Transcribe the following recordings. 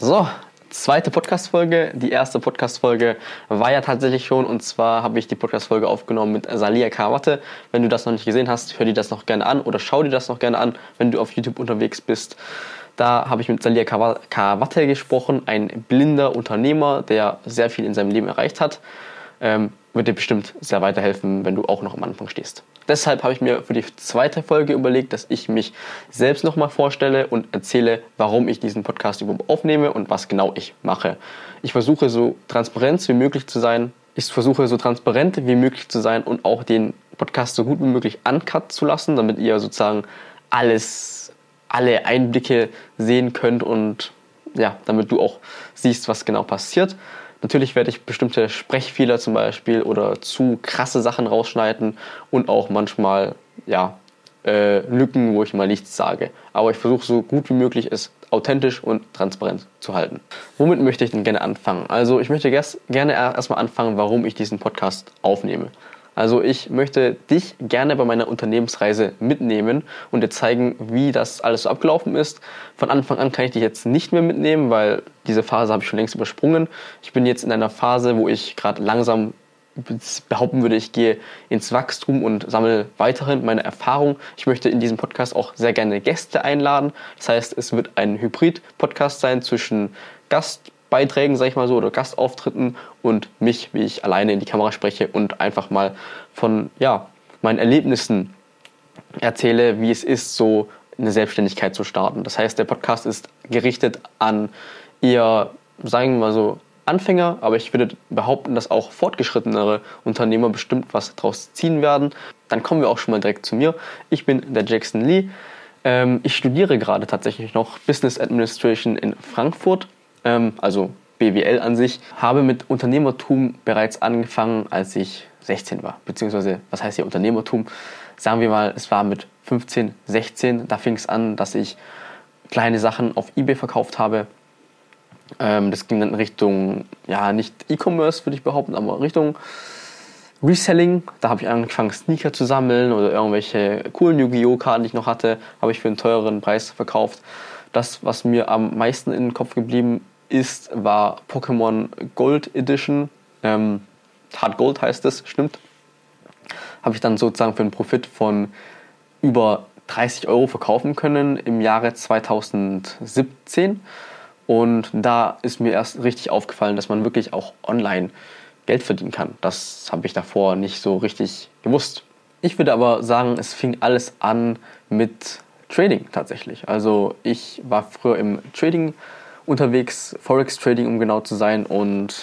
So, zweite Podcast-Folge. Die erste Podcast-Folge war ja tatsächlich schon und zwar habe ich die Podcast-Folge aufgenommen mit Salia Karawatte. Wenn du das noch nicht gesehen hast, hör dir das noch gerne an oder schau dir das noch gerne an, wenn du auf YouTube unterwegs bist. Da habe ich mit Salia Karawatte gesprochen, ein blinder Unternehmer, der sehr viel in seinem Leben erreicht hat. Ähm, wird dir bestimmt sehr weiterhelfen, wenn du auch noch am Anfang stehst. Deshalb habe ich mir für die zweite Folge überlegt, dass ich mich selbst nochmal vorstelle und erzähle, warum ich diesen Podcast überhaupt aufnehme und was genau ich mache. Ich versuche so transparent wie möglich zu sein. Ich versuche so transparent wie möglich zu sein und auch den Podcast so gut wie möglich uncut zu lassen, damit ihr sozusagen alles, alle Einblicke sehen könnt und ja, damit du auch siehst, was genau passiert. Natürlich werde ich bestimmte Sprechfehler zum Beispiel oder zu krasse Sachen rausschneiden und auch manchmal ja, äh, Lücken, wo ich mal nichts sage. Aber ich versuche so gut wie möglich es authentisch und transparent zu halten. Womit möchte ich denn gerne anfangen? Also ich möchte gerne erstmal anfangen, warum ich diesen Podcast aufnehme. Also ich möchte dich gerne bei meiner Unternehmensreise mitnehmen und dir zeigen, wie das alles so abgelaufen ist. Von Anfang an kann ich dich jetzt nicht mehr mitnehmen, weil diese Phase habe ich schon längst übersprungen. Ich bin jetzt in einer Phase, wo ich gerade langsam behaupten würde, ich gehe ins Wachstum und sammle weiterhin meine Erfahrung. Ich möchte in diesem Podcast auch sehr gerne Gäste einladen. Das heißt, es wird ein Hybrid-Podcast sein zwischen Gast Beiträgen, sag ich mal so, oder Gastauftritten und mich, wie ich alleine in die Kamera spreche und einfach mal von ja, meinen Erlebnissen erzähle, wie es ist, so eine Selbstständigkeit zu starten. Das heißt, der Podcast ist gerichtet an eher, sagen wir mal so, Anfänger, aber ich würde behaupten, dass auch fortgeschrittenere Unternehmer bestimmt was daraus ziehen werden. Dann kommen wir auch schon mal direkt zu mir. Ich bin der Jackson Lee. Ähm, ich studiere gerade tatsächlich noch Business Administration in Frankfurt ähm, also BWL an sich, habe mit Unternehmertum bereits angefangen, als ich 16 war. Beziehungsweise, was heißt hier Unternehmertum? Sagen wir mal, es war mit 15, 16, da fing es an, dass ich kleine Sachen auf Ebay verkauft habe. Ähm, das ging dann in Richtung, ja, nicht E-Commerce würde ich behaupten, aber Richtung Reselling. Da habe ich angefangen, Sneaker zu sammeln oder irgendwelche coolen Yu-Gi-Oh! Karten, die ich noch hatte, habe ich für einen teureren Preis verkauft. Das, was mir am meisten in den Kopf geblieben ist, war Pokémon Gold Edition. Ähm, Hard Gold heißt es, stimmt. Habe ich dann sozusagen für einen Profit von über 30 Euro verkaufen können im Jahre 2017. Und da ist mir erst richtig aufgefallen, dass man wirklich auch online Geld verdienen kann. Das habe ich davor nicht so richtig gewusst. Ich würde aber sagen, es fing alles an mit Trading tatsächlich. Also ich war früher im Trading unterwegs, Forex Trading, um genau zu sein. Und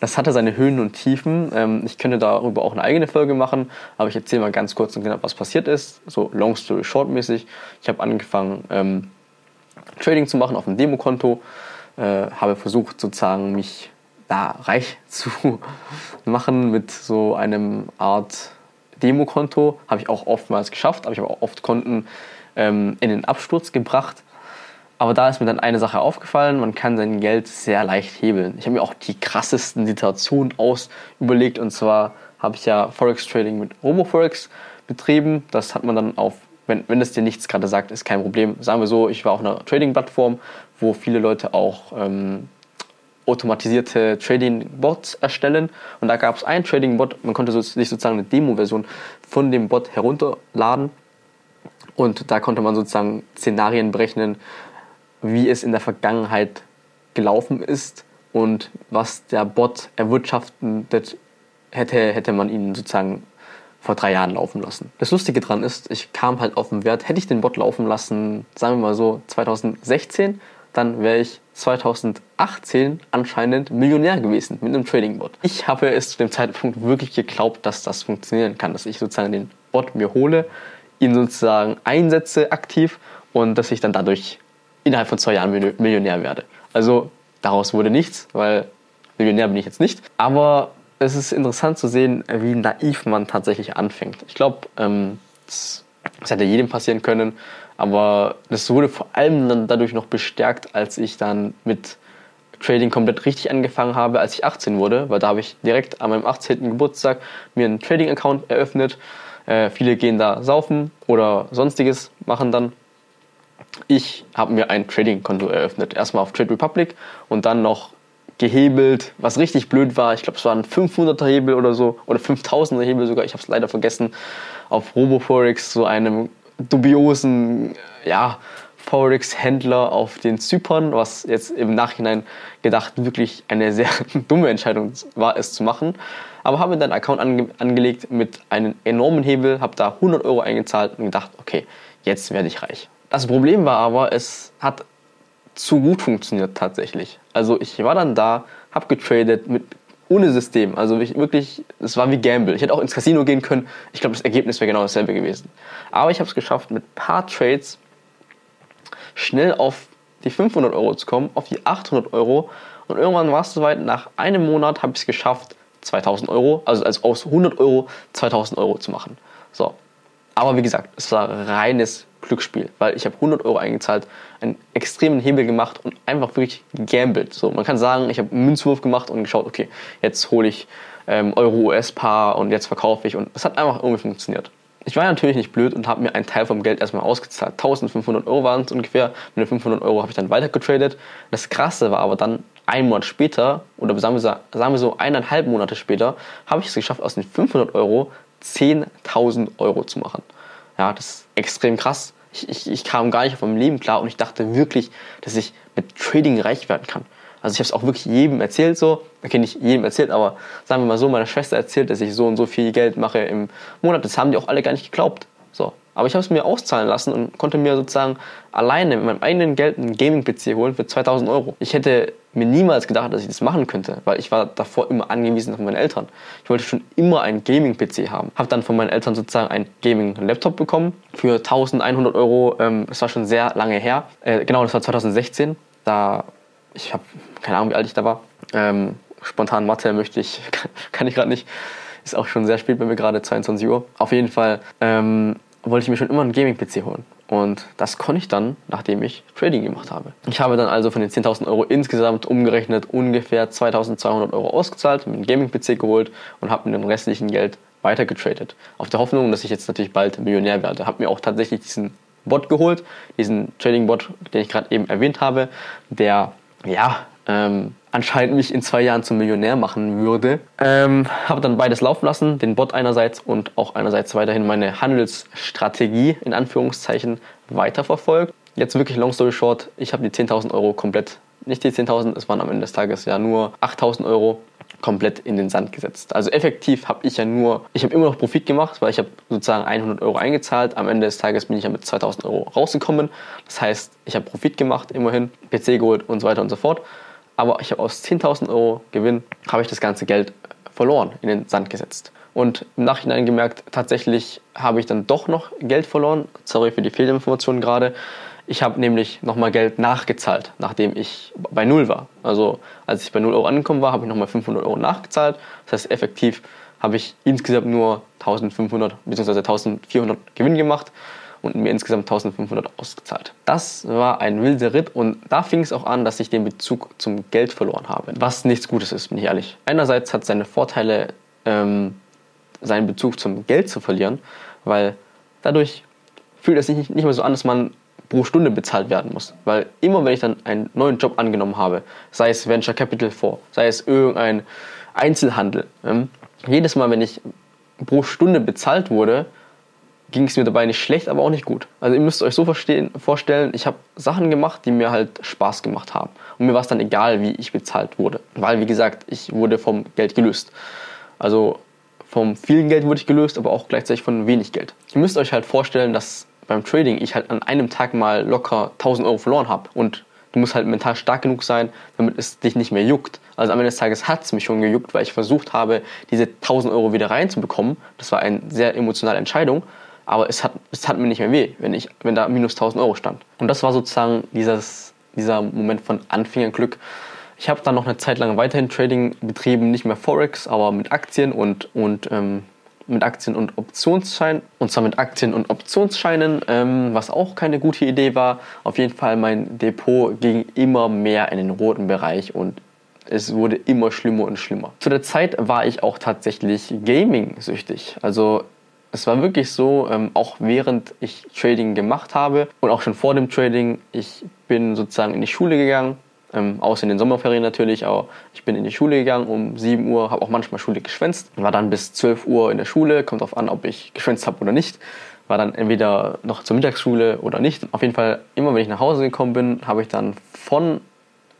das hatte seine Höhen und Tiefen. Ähm, ich könnte darüber auch eine eigene Folge machen, aber ich erzähle mal ganz kurz und genau, was passiert ist. So long story short mäßig. Ich habe angefangen, ähm, Trading zu machen auf dem Demokonto. Äh, habe versucht, sozusagen mich da reich zu machen mit so einem Art Demokonto. Habe ich auch oftmals geschafft, aber ich habe auch oft Konten ähm, in den Absturz gebracht. Aber da ist mir dann eine Sache aufgefallen, man kann sein Geld sehr leicht hebeln. Ich habe mir auch die krassesten Situationen aus überlegt und zwar habe ich ja Forex Trading mit RoboForex betrieben. Das hat man dann auf, wenn, wenn es dir nichts gerade sagt, ist kein Problem. Sagen wir so, ich war auf einer Trading-Plattform, wo viele Leute auch ähm, automatisierte Trading-Bots erstellen. Und da gab es einen Trading-Bot, man konnte sich sozusagen eine Demo-Version von dem Bot herunterladen. Und da konnte man sozusagen Szenarien berechnen, wie es in der Vergangenheit gelaufen ist und was der Bot erwirtschaftet hätte, hätte man ihn sozusagen vor drei Jahren laufen lassen. Das Lustige daran ist, ich kam halt auf den Wert, hätte ich den Bot laufen lassen, sagen wir mal so 2016, dann wäre ich 2018 anscheinend Millionär gewesen mit einem Trading-Bot. Ich habe es zu dem Zeitpunkt wirklich geglaubt, dass das funktionieren kann, dass ich sozusagen den Bot mir hole, ihn sozusagen einsetze aktiv und dass ich dann dadurch innerhalb von zwei Jahren Millionär werde. Also daraus wurde nichts, weil Millionär bin ich jetzt nicht. Aber es ist interessant zu sehen, wie naiv man tatsächlich anfängt. Ich glaube, ähm, das, das hätte jedem passieren können, aber das wurde vor allem dann dadurch noch bestärkt, als ich dann mit Trading komplett richtig angefangen habe, als ich 18 wurde, weil da habe ich direkt an meinem 18. Geburtstag mir einen Trading-Account eröffnet. Äh, viele gehen da saufen oder sonstiges machen dann ich habe mir ein Trading-Konto eröffnet. Erstmal auf Trade Republic und dann noch gehebelt, was richtig blöd war. Ich glaube, es war ein 500er Hebel oder so oder 5000er Hebel sogar. Ich habe es leider vergessen. Auf RoboForex, so einem dubiosen, ja, Forex-Händler auf den Zypern, was jetzt im Nachhinein gedacht wirklich eine sehr dumme Entscheidung war, es zu machen. Aber habe mir dann einen Account ange angelegt mit einem enormen Hebel, habe da 100 Euro eingezahlt und gedacht, okay, jetzt werde ich reich. Das Problem war aber, es hat zu gut funktioniert tatsächlich. Also ich war dann da, habe getradet mit ohne System. Also wirklich, es war wie Gamble. Ich hätte auch ins Casino gehen können. Ich glaube, das Ergebnis wäre genau dasselbe gewesen. Aber ich habe es geschafft, mit ein paar Trades schnell auf die 500 Euro zu kommen, auf die 800 Euro. Und irgendwann war es soweit, nach einem Monat habe ich es geschafft, 2000 Euro, also, also aus 100 Euro 2000 Euro zu machen. So. Aber wie gesagt, es war reines Glücksspiel, weil ich habe 100 Euro eingezahlt, einen extremen Hebel gemacht und einfach wirklich gambelt. So, man kann sagen, ich habe einen Münzwurf gemacht und geschaut, okay, jetzt hole ich ähm, Euro-US-Paar und jetzt verkaufe ich und es hat einfach irgendwie funktioniert. Ich war natürlich nicht blöd und habe mir einen Teil vom Geld erstmal ausgezahlt. 1500 Euro waren es ungefähr. Mit den 500 Euro habe ich dann weiter getradet. Das Krasse war aber dann, ein Monat später, oder sagen wir, sagen wir so eineinhalb Monate später, habe ich es geschafft, aus den 500 Euro 10.000 Euro zu machen. Ja, das ist extrem krass. Ich, ich, ich kam gar nicht auf mein Leben klar und ich dachte wirklich, dass ich mit Trading reich werden kann. Also ich habe es auch wirklich jedem erzählt so, okay, nicht jedem erzählt, aber sagen wir mal so, meiner Schwester erzählt, dass ich so und so viel Geld mache im Monat. Das haben die auch alle gar nicht geglaubt. So. Aber ich habe es mir auszahlen lassen und konnte mir sozusagen alleine mit meinem eigenen Geld einen Gaming-PC holen für 2000 Euro. Ich hätte mir niemals gedacht, dass ich das machen könnte, weil ich war davor immer angewiesen auf meine Eltern. Ich wollte schon immer einen Gaming-PC haben. Habe dann von meinen Eltern sozusagen einen Gaming-Laptop bekommen für 1100 Euro. Ähm, das war schon sehr lange her. Äh, genau, das war 2016. Da, ich habe keine Ahnung, wie alt ich da war. Ähm, spontan Mathe möchte ich, kann ich gerade nicht. Ist auch schon sehr spät bei mir gerade, 22 Uhr. Auf jeden Fall ähm, wollte ich mir schon immer einen Gaming-PC holen. Und das konnte ich dann, nachdem ich Trading gemacht habe. Ich habe dann also von den 10.000 Euro insgesamt umgerechnet ungefähr 2.200 Euro ausgezahlt, mir einen Gaming-PC geholt und habe mit dem restlichen Geld weiter getradet. Auf der Hoffnung, dass ich jetzt natürlich bald Millionär werde. Habe mir auch tatsächlich diesen Bot geholt, diesen Trading-Bot, den ich gerade eben erwähnt habe, der ja ähm, anscheinend mich in zwei Jahren zum Millionär machen würde. Ähm, habe dann beides laufen lassen, den Bot einerseits und auch einerseits weiterhin meine Handelsstrategie in Anführungszeichen weiterverfolgt. Jetzt wirklich long story short, ich habe die 10.000 Euro komplett, nicht die 10.000, es waren am Ende des Tages ja nur 8.000 Euro komplett in den Sand gesetzt. Also effektiv habe ich ja nur, ich habe immer noch Profit gemacht, weil ich habe sozusagen 100 Euro eingezahlt. Am Ende des Tages bin ich ja mit 2000 Euro rausgekommen. Das heißt, ich habe Profit gemacht, immerhin, PC geholt und so weiter und so fort aber ich habe aus 10.000 Euro Gewinn, habe ich das ganze Geld verloren, in den Sand gesetzt. Und im Nachhinein gemerkt, tatsächlich habe ich dann doch noch Geld verloren. Sorry für die Fehlinformation gerade. Ich habe nämlich nochmal Geld nachgezahlt, nachdem ich bei Null war. Also als ich bei 0 Euro angekommen war, habe ich nochmal 500 Euro nachgezahlt. Das heißt, effektiv habe ich insgesamt nur 1500 bzw. 1400 Gewinn gemacht und mir insgesamt 1500 ausgezahlt. Das war ein wilder Ritt und da fing es auch an, dass ich den Bezug zum Geld verloren habe. Was nichts Gutes ist, bin ich ehrlich. Einerseits hat seine Vorteile, ähm, seinen Bezug zum Geld zu verlieren, weil dadurch fühlt es sich nicht, nicht mehr so an, dass man pro Stunde bezahlt werden muss. Weil immer, wenn ich dann einen neuen Job angenommen habe, sei es Venture Capital Fonds, sei es irgendein Einzelhandel, ähm, jedes Mal, wenn ich pro Stunde bezahlt wurde, ging es mir dabei nicht schlecht, aber auch nicht gut. Also ihr müsst euch so vorstellen, ich habe Sachen gemacht, die mir halt Spaß gemacht haben. Und mir war es dann egal, wie ich bezahlt wurde. Weil, wie gesagt, ich wurde vom Geld gelöst. Also vom vielen Geld wurde ich gelöst, aber auch gleichzeitig von wenig Geld. Ihr müsst euch halt vorstellen, dass beim Trading ich halt an einem Tag mal locker 1000 Euro verloren habe. Und du musst halt mental stark genug sein, damit es dich nicht mehr juckt. Also am Ende des Tages hat es mich schon gejuckt, weil ich versucht habe, diese 1000 Euro wieder reinzubekommen. Das war eine sehr emotionale Entscheidung aber es hat, es hat mir nicht mehr weh, wenn, ich, wenn da minus 1000 Euro stand. Und das war sozusagen dieses, dieser Moment von Anfängerglück. Ich habe dann noch eine Zeit lang weiterhin Trading betrieben, nicht mehr Forex, aber mit Aktien und, und ähm, mit Aktien und Optionsscheinen. Und zwar mit Aktien und Optionsscheinen, ähm, was auch keine gute Idee war. Auf jeden Fall mein Depot ging immer mehr in den roten Bereich und es wurde immer schlimmer und schlimmer. Zu der Zeit war ich auch tatsächlich Gaming-süchtig. Also es war wirklich so, ähm, auch während ich Trading gemacht habe und auch schon vor dem Trading, ich bin sozusagen in die Schule gegangen, ähm, außer in den Sommerferien natürlich, aber ich bin in die Schule gegangen um 7 Uhr, habe auch manchmal Schule geschwänzt, war dann bis 12 Uhr in der Schule, kommt darauf an, ob ich geschwänzt habe oder nicht, war dann entweder noch zur Mittagsschule oder nicht. Auf jeden Fall, immer wenn ich nach Hause gekommen bin, habe ich dann von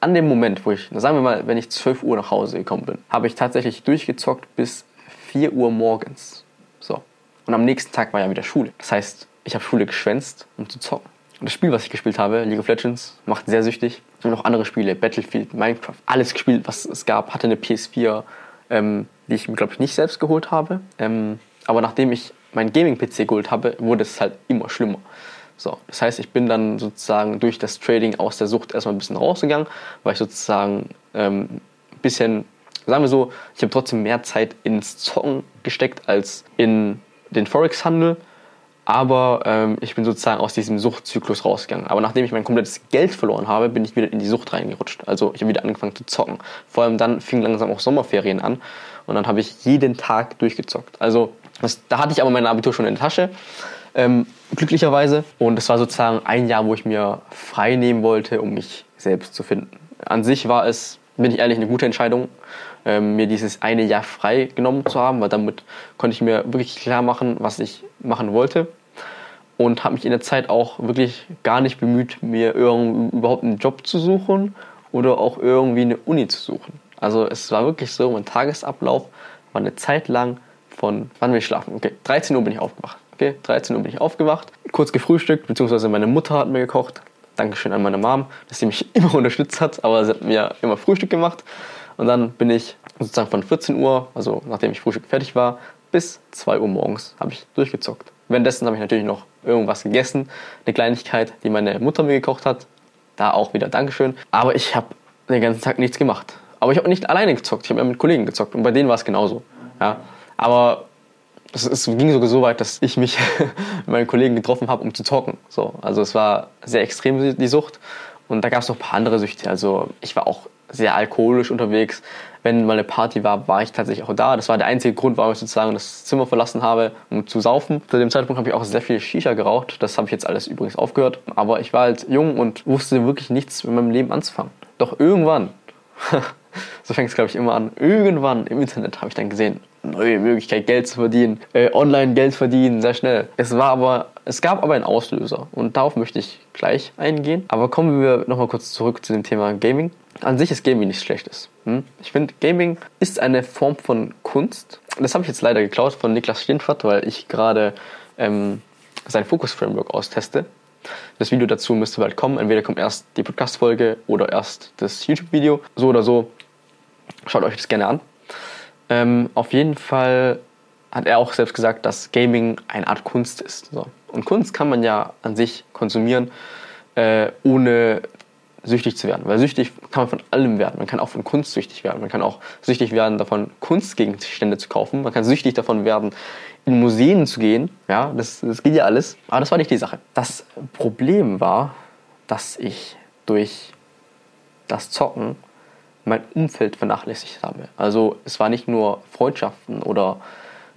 an dem Moment, wo ich, sagen wir mal, wenn ich 12 Uhr nach Hause gekommen bin, habe ich tatsächlich durchgezockt bis 4 Uhr morgens. Und am nächsten Tag war ja wieder Schule. Das heißt, ich habe Schule geschwänzt, um zu zocken. Und das Spiel, was ich gespielt habe, League of Legends, macht sehr süchtig. Und noch andere Spiele, Battlefield, Minecraft, alles gespielt, was es gab. Hatte eine PS4, ähm, die ich mir, glaube ich, nicht selbst geholt habe. Ähm, aber nachdem ich meinen Gaming-PC geholt habe, wurde es halt immer schlimmer. So, das heißt, ich bin dann sozusagen durch das Trading aus der Sucht erstmal ein bisschen rausgegangen, weil ich sozusagen ähm, ein bisschen, sagen wir so, ich habe trotzdem mehr Zeit ins Zocken gesteckt als in den Forex-Handel. Aber ähm, ich bin sozusagen aus diesem Suchtzyklus rausgegangen. Aber nachdem ich mein komplettes Geld verloren habe, bin ich wieder in die Sucht reingerutscht. Also ich habe wieder angefangen zu zocken. Vor allem dann fingen langsam auch Sommerferien an. Und dann habe ich jeden Tag durchgezockt. Also das, da hatte ich aber mein Abitur schon in der Tasche ähm, glücklicherweise. Und es war sozusagen ein Jahr, wo ich mir frei nehmen wollte, um mich selbst zu finden. An sich war es, bin ich ehrlich, eine gute Entscheidung, ähm, mir dieses eine Jahr frei genommen zu haben, weil damit konnte ich mir wirklich klar machen, was ich machen wollte. Und habe mich in der Zeit auch wirklich gar nicht bemüht, mir überhaupt einen Job zu suchen oder auch irgendwie eine Uni zu suchen. Also es war wirklich so, mein Tagesablauf war eine Zeit lang von, wann will ich schlafen? Okay, 13 Uhr bin ich aufgewacht. Okay, 13 Uhr bin ich aufgewacht, kurz gefrühstückt, beziehungsweise meine Mutter hat mir gekocht. Dankeschön an meine Mom, dass sie mich immer unterstützt hat, aber sie hat mir immer Frühstück gemacht. Und dann bin ich sozusagen von 14 Uhr, also nachdem ich Frühstück fertig war, bis 2 Uhr morgens habe ich durchgezockt. Währenddessen habe ich natürlich noch irgendwas gegessen, eine Kleinigkeit, die meine Mutter mir gekocht hat. Da auch wieder Dankeschön. Aber ich habe den ganzen Tag nichts gemacht. Aber ich habe nicht alleine gezockt, ich habe mit Kollegen gezockt und bei denen war es genauso. Ja. Aber es, es ging sogar so weit, dass ich mich mit meinen Kollegen getroffen habe, um zu zocken. So, also es war sehr extrem die Sucht. Und da gab es noch ein paar andere Süchte. Also ich war auch sehr alkoholisch unterwegs. Wenn mal eine Party war, war ich tatsächlich auch da. Das war der einzige Grund, warum ich sozusagen das Zimmer verlassen habe, um zu saufen. Zu dem Zeitpunkt habe ich auch sehr viel Shisha geraucht. Das habe ich jetzt alles übrigens aufgehört. Aber ich war halt jung und wusste wirklich nichts mit meinem Leben anzufangen. Doch irgendwann, so fängt es glaube ich immer an, irgendwann im Internet habe ich dann gesehen, neue Möglichkeit, Geld zu verdienen, äh, online Geld verdienen, sehr schnell. Es war aber, es gab aber einen Auslöser und darauf möchte ich gleich eingehen. Aber kommen wir nochmal kurz zurück zu dem Thema Gaming. An sich ist Gaming nichts Schlechtes. Hm? Ich finde, Gaming ist eine Form von Kunst. Das habe ich jetzt leider geklaut von Niklas Steenfert, weil ich gerade ähm, sein Focus-Framework austeste. Das Video dazu müsste bald kommen. Entweder kommt erst die Podcast-Folge oder erst das YouTube-Video. So oder so, schaut euch das gerne an. Ähm, auf jeden Fall hat er auch selbst gesagt, dass Gaming eine Art Kunst ist. So. Und Kunst kann man ja an sich konsumieren, äh, ohne süchtig zu werden. Weil süchtig kann man von allem werden. Man kann auch von Kunst süchtig werden. Man kann auch süchtig werden davon, Kunstgegenstände zu kaufen. Man kann süchtig davon werden, in Museen zu gehen. Ja, das, das geht ja alles. Aber das war nicht die Sache. Das Problem war, dass ich durch das Zocken mein Umfeld vernachlässigt habe. Also es war nicht nur Freundschaften oder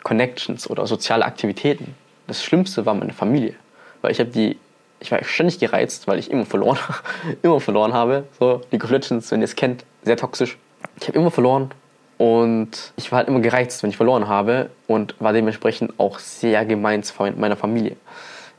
Connections oder soziale Aktivitäten. Das Schlimmste war meine Familie, weil ich habe die ich war ständig gereizt, weil ich immer verloren, immer verloren habe. So League of Legends, wenn ihr es kennt, sehr toxisch. Ich habe immer verloren und ich war halt immer gereizt, wenn ich verloren habe und war dementsprechend auch sehr gemein zu meiner Familie.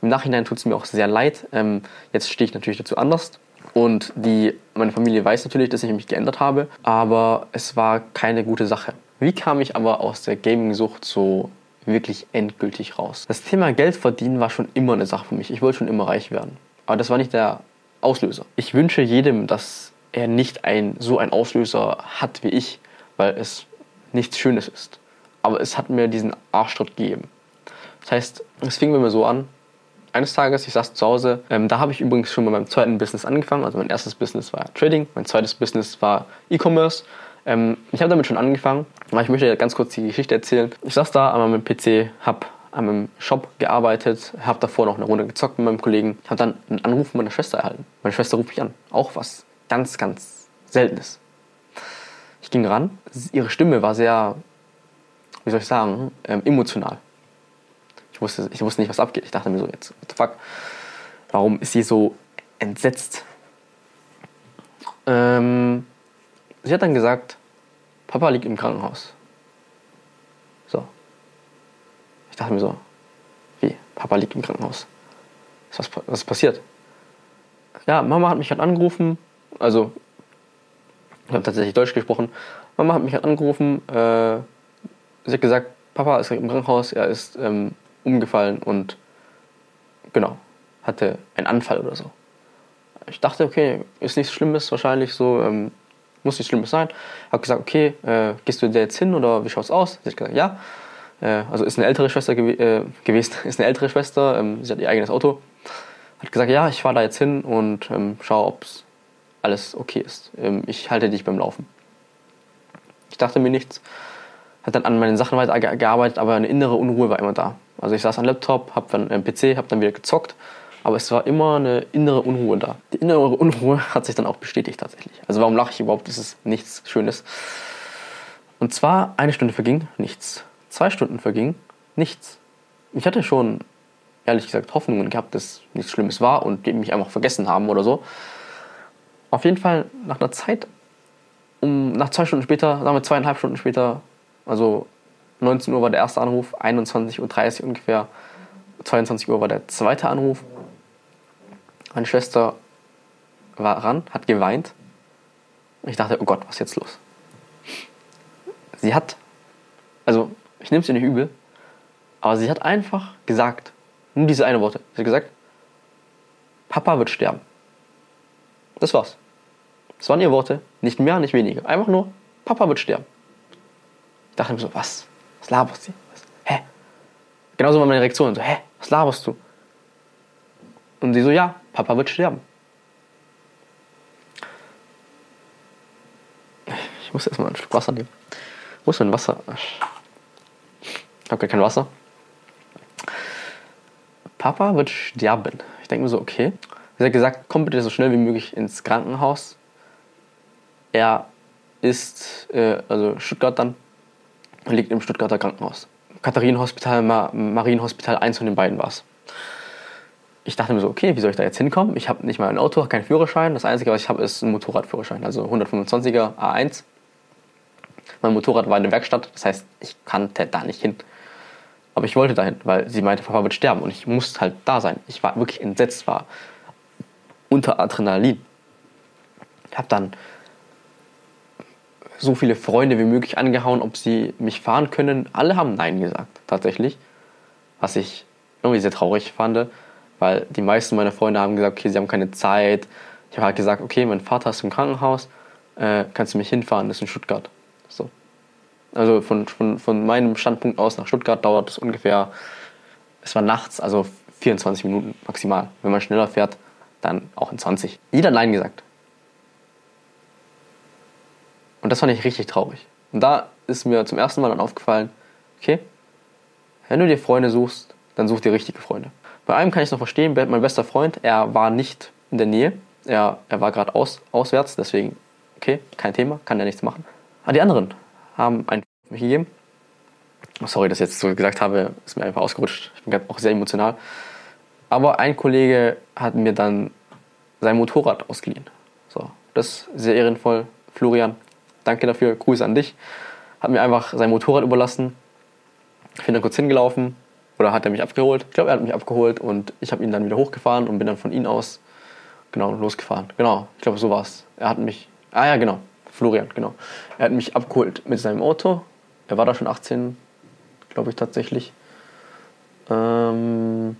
Im Nachhinein tut es mir auch sehr leid. Ähm, jetzt stehe ich natürlich dazu anders und die, meine Familie weiß natürlich, dass ich mich geändert habe, aber es war keine gute Sache. Wie kam ich aber aus der Gaming-Sucht so wirklich endgültig raus? Das Thema Geld verdienen war schon immer eine Sache für mich. Ich wollte schon immer reich werden. Aber das war nicht der Auslöser. Ich wünsche jedem, dass er nicht ein, so einen Auslöser hat wie ich, weil es nichts Schönes ist. Aber es hat mir diesen Arschtritt gegeben. Das heißt, es fing bei mir so an, eines Tages, ich saß zu Hause, ähm, da habe ich übrigens schon mit meinem zweiten Business angefangen. Also mein erstes Business war Trading, mein zweites Business war E-Commerce. Ähm, ich habe damit schon angefangen, ich möchte ganz kurz die Geschichte erzählen. Ich saß da an meinem PC, habe an meinem Shop gearbeitet, habe davor noch eine Runde gezockt mit meinem Kollegen, habe dann einen Anruf meiner Schwester erhalten. Meine Schwester ruft mich an, auch was ganz, ganz Seltenes. Ich ging ran, ihre Stimme war sehr, wie soll ich sagen, ähm, emotional. Ich wusste, ich wusste nicht, was abgeht. Ich dachte mir so, jetzt, what the fuck? Warum ist sie so entsetzt? Ähm, sie hat dann gesagt, Papa liegt im Krankenhaus. So. Ich dachte mir so, wie? Papa liegt im Krankenhaus. Was, was ist passiert? Ja, Mama hat mich halt angerufen. Also, ich habe tatsächlich Deutsch gesprochen. Mama hat mich halt angerufen. Äh, sie hat gesagt, Papa ist im Krankenhaus, er ist ähm, umgefallen und genau, hatte einen Anfall oder so. Ich dachte, okay, ist nichts Schlimmes wahrscheinlich so, ähm, muss nichts Schlimmes sein. Habe gesagt, okay, äh, gehst du da jetzt hin oder wie schaut's aus? Sie hat gesagt, ja. Äh, also ist eine ältere Schwester gew äh, gewesen, ist eine ältere Schwester, ähm, sie hat ihr eigenes Auto. Hat gesagt, ja, ich fahre da jetzt hin und ähm, schaue, ob alles okay ist. Ähm, ich halte dich beim Laufen. Ich dachte mir nichts, hat dann an meinen Sachen weiter gearbeitet, aber eine innere Unruhe war immer da. Also ich saß am Laptop, hab dann am PC, hab dann wieder gezockt, aber es war immer eine innere Unruhe da. Die innere Unruhe hat sich dann auch bestätigt tatsächlich. Also warum lache ich überhaupt? Das ist nichts Schönes. Und zwar eine Stunde verging, nichts. Zwei Stunden verging, nichts. Ich hatte schon, ehrlich gesagt, Hoffnungen gehabt, dass nichts Schlimmes war und die mich einfach vergessen haben oder so. Auf jeden Fall nach einer Zeit, um, nach zwei Stunden später, sagen wir zweieinhalb Stunden später, also 19 Uhr war der erste Anruf, 21.30 Uhr ungefähr, 22 Uhr war der zweite Anruf. Meine Schwester war ran, hat geweint. Ich dachte, oh Gott, was ist jetzt los? Sie hat, also ich nehme es ihr nicht übel, aber sie hat einfach gesagt, nur diese eine Worte. Sie hat gesagt, Papa wird sterben. Das war's. Das waren ihre Worte, nicht mehr, nicht weniger. Einfach nur, Papa wird sterben. Ich dachte mir so, was? Was laberst du? Was? Hä? Genauso war meine Reaktion. So, hä? Was laberst du? Und sie so, ja, Papa wird sterben. Ich muss erstmal ein Stück Wasser nehmen. Wo ist mein Wasser? Ich habe gar kein Wasser. Papa wird sterben. Ich denke mir so, okay. Sie hat gesagt, komm bitte so schnell wie möglich ins Krankenhaus. Er ist, äh, also Stuttgart dann, liegt im Stuttgarter Krankenhaus. Katharinenhospital, Ma Marienhospital, eins von den beiden war es. Ich dachte mir so, okay, wie soll ich da jetzt hinkommen? Ich habe nicht mal ein Auto, keinen Führerschein. Das Einzige, was ich habe, ist ein Motorradführerschein, also 125er A1. Mein Motorrad war in der Werkstatt, das heißt, ich kannte da nicht hin. Aber ich wollte dahin, weil sie meinte, Papa wird sterben und ich musste halt da sein. Ich war wirklich entsetzt, war unter Adrenalin. Ich habe dann so viele Freunde wie möglich angehauen, ob sie mich fahren können. Alle haben Nein gesagt, tatsächlich. Was ich irgendwie sehr traurig fand, weil die meisten meiner Freunde haben gesagt, okay, sie haben keine Zeit. Ich habe halt gesagt, okay, mein Vater ist im Krankenhaus, äh, kannst du mich hinfahren, das ist in Stuttgart. So. Also von, von, von meinem Standpunkt aus nach Stuttgart dauert es ungefähr, es war nachts, also 24 Minuten maximal. Wenn man schneller fährt, dann auch in 20. Jeder Nein gesagt. Und das fand ich richtig traurig. Und da ist mir zum ersten Mal dann aufgefallen, okay, wenn du dir Freunde suchst, dann such dir richtige Freunde. Bei einem kann ich es noch verstehen, mein bester Freund, er war nicht in der Nähe. Er, er war gerade aus, auswärts, deswegen, okay, kein Thema, kann er nichts machen. Aber die anderen haben einen mich gegeben. Sorry, dass ich jetzt so gesagt habe, ist mir einfach ausgerutscht. Ich bin auch sehr emotional. Aber ein Kollege hat mir dann sein Motorrad ausgeliehen. So, das ist sehr ehrenvoll. Florian, danke dafür, Grüße an dich. Hat mir einfach sein Motorrad überlassen. Ich bin dann kurz hingelaufen oder hat er mich abgeholt. Ich glaube, er hat mich abgeholt und ich habe ihn dann wieder hochgefahren und bin dann von ihm aus genau losgefahren. Genau, ich glaube, so war es. Er hat mich, ah ja, genau, Florian, genau. Er hat mich abgeholt mit seinem Auto. Er war da schon 18, glaube ich tatsächlich. Ähm,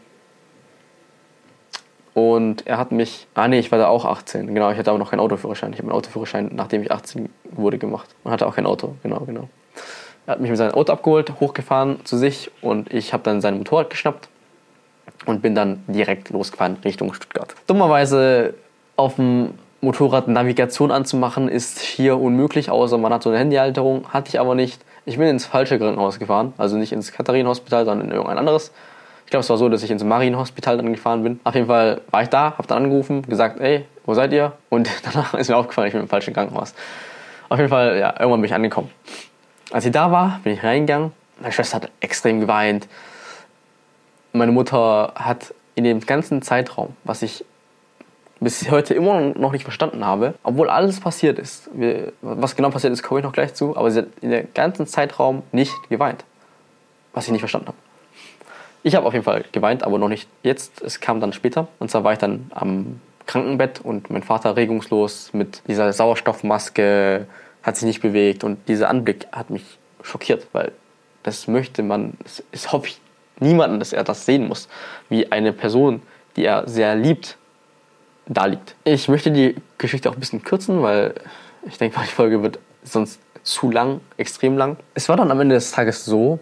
und er hat mich, ah nee, ich war da auch 18, genau, ich hatte aber noch keinen Autoführerschein. Ich habe meinen Autoführerschein, nachdem ich 18 wurde, gemacht. Und hatte auch kein Auto, genau, genau. Er hat mich mit seinem Auto abgeholt, hochgefahren zu sich und ich habe dann sein Motorrad geschnappt und bin dann direkt losgefahren Richtung Stuttgart. Dummerweise auf dem Motorrad Navigation anzumachen ist hier unmöglich, außer man hat so eine Handyhalterung, hatte ich aber nicht. Ich bin ins falsche Krankenhaus gefahren, also nicht ins Katharinenhospital, sondern in irgendein anderes. Ich glaube, es war so, dass ich ins Marienhospital dann gefahren bin. Auf jeden Fall war ich da, habe dann angerufen, gesagt, ey, wo seid ihr? Und danach ist mir aufgefallen, ich bin im falschen Krankenhaus. Auf jeden Fall, ja, irgendwann bin ich angekommen. Als ich da war, bin ich reingegangen. Meine Schwester hat extrem geweint. meine Mutter hat in dem ganzen Zeitraum, was ich bis heute immer noch nicht verstanden habe, obwohl alles passiert ist, was genau passiert ist, komme ich noch gleich zu, aber sie hat in dem ganzen Zeitraum nicht geweint, was ich nicht verstanden habe. Ich habe auf jeden Fall geweint, aber noch nicht jetzt. Es kam dann später. Und zwar war ich dann am Krankenbett und mein Vater regungslos mit dieser Sauerstoffmaske, hat sich nicht bewegt und dieser Anblick hat mich schockiert, weil das möchte man, es hoffe ich niemanden, dass er das sehen muss, wie eine Person, die er sehr liebt, da liegt. Ich möchte die Geschichte auch ein bisschen kürzen, weil ich denke, die Folge wird sonst zu lang, extrem lang. Es war dann am Ende des Tages so,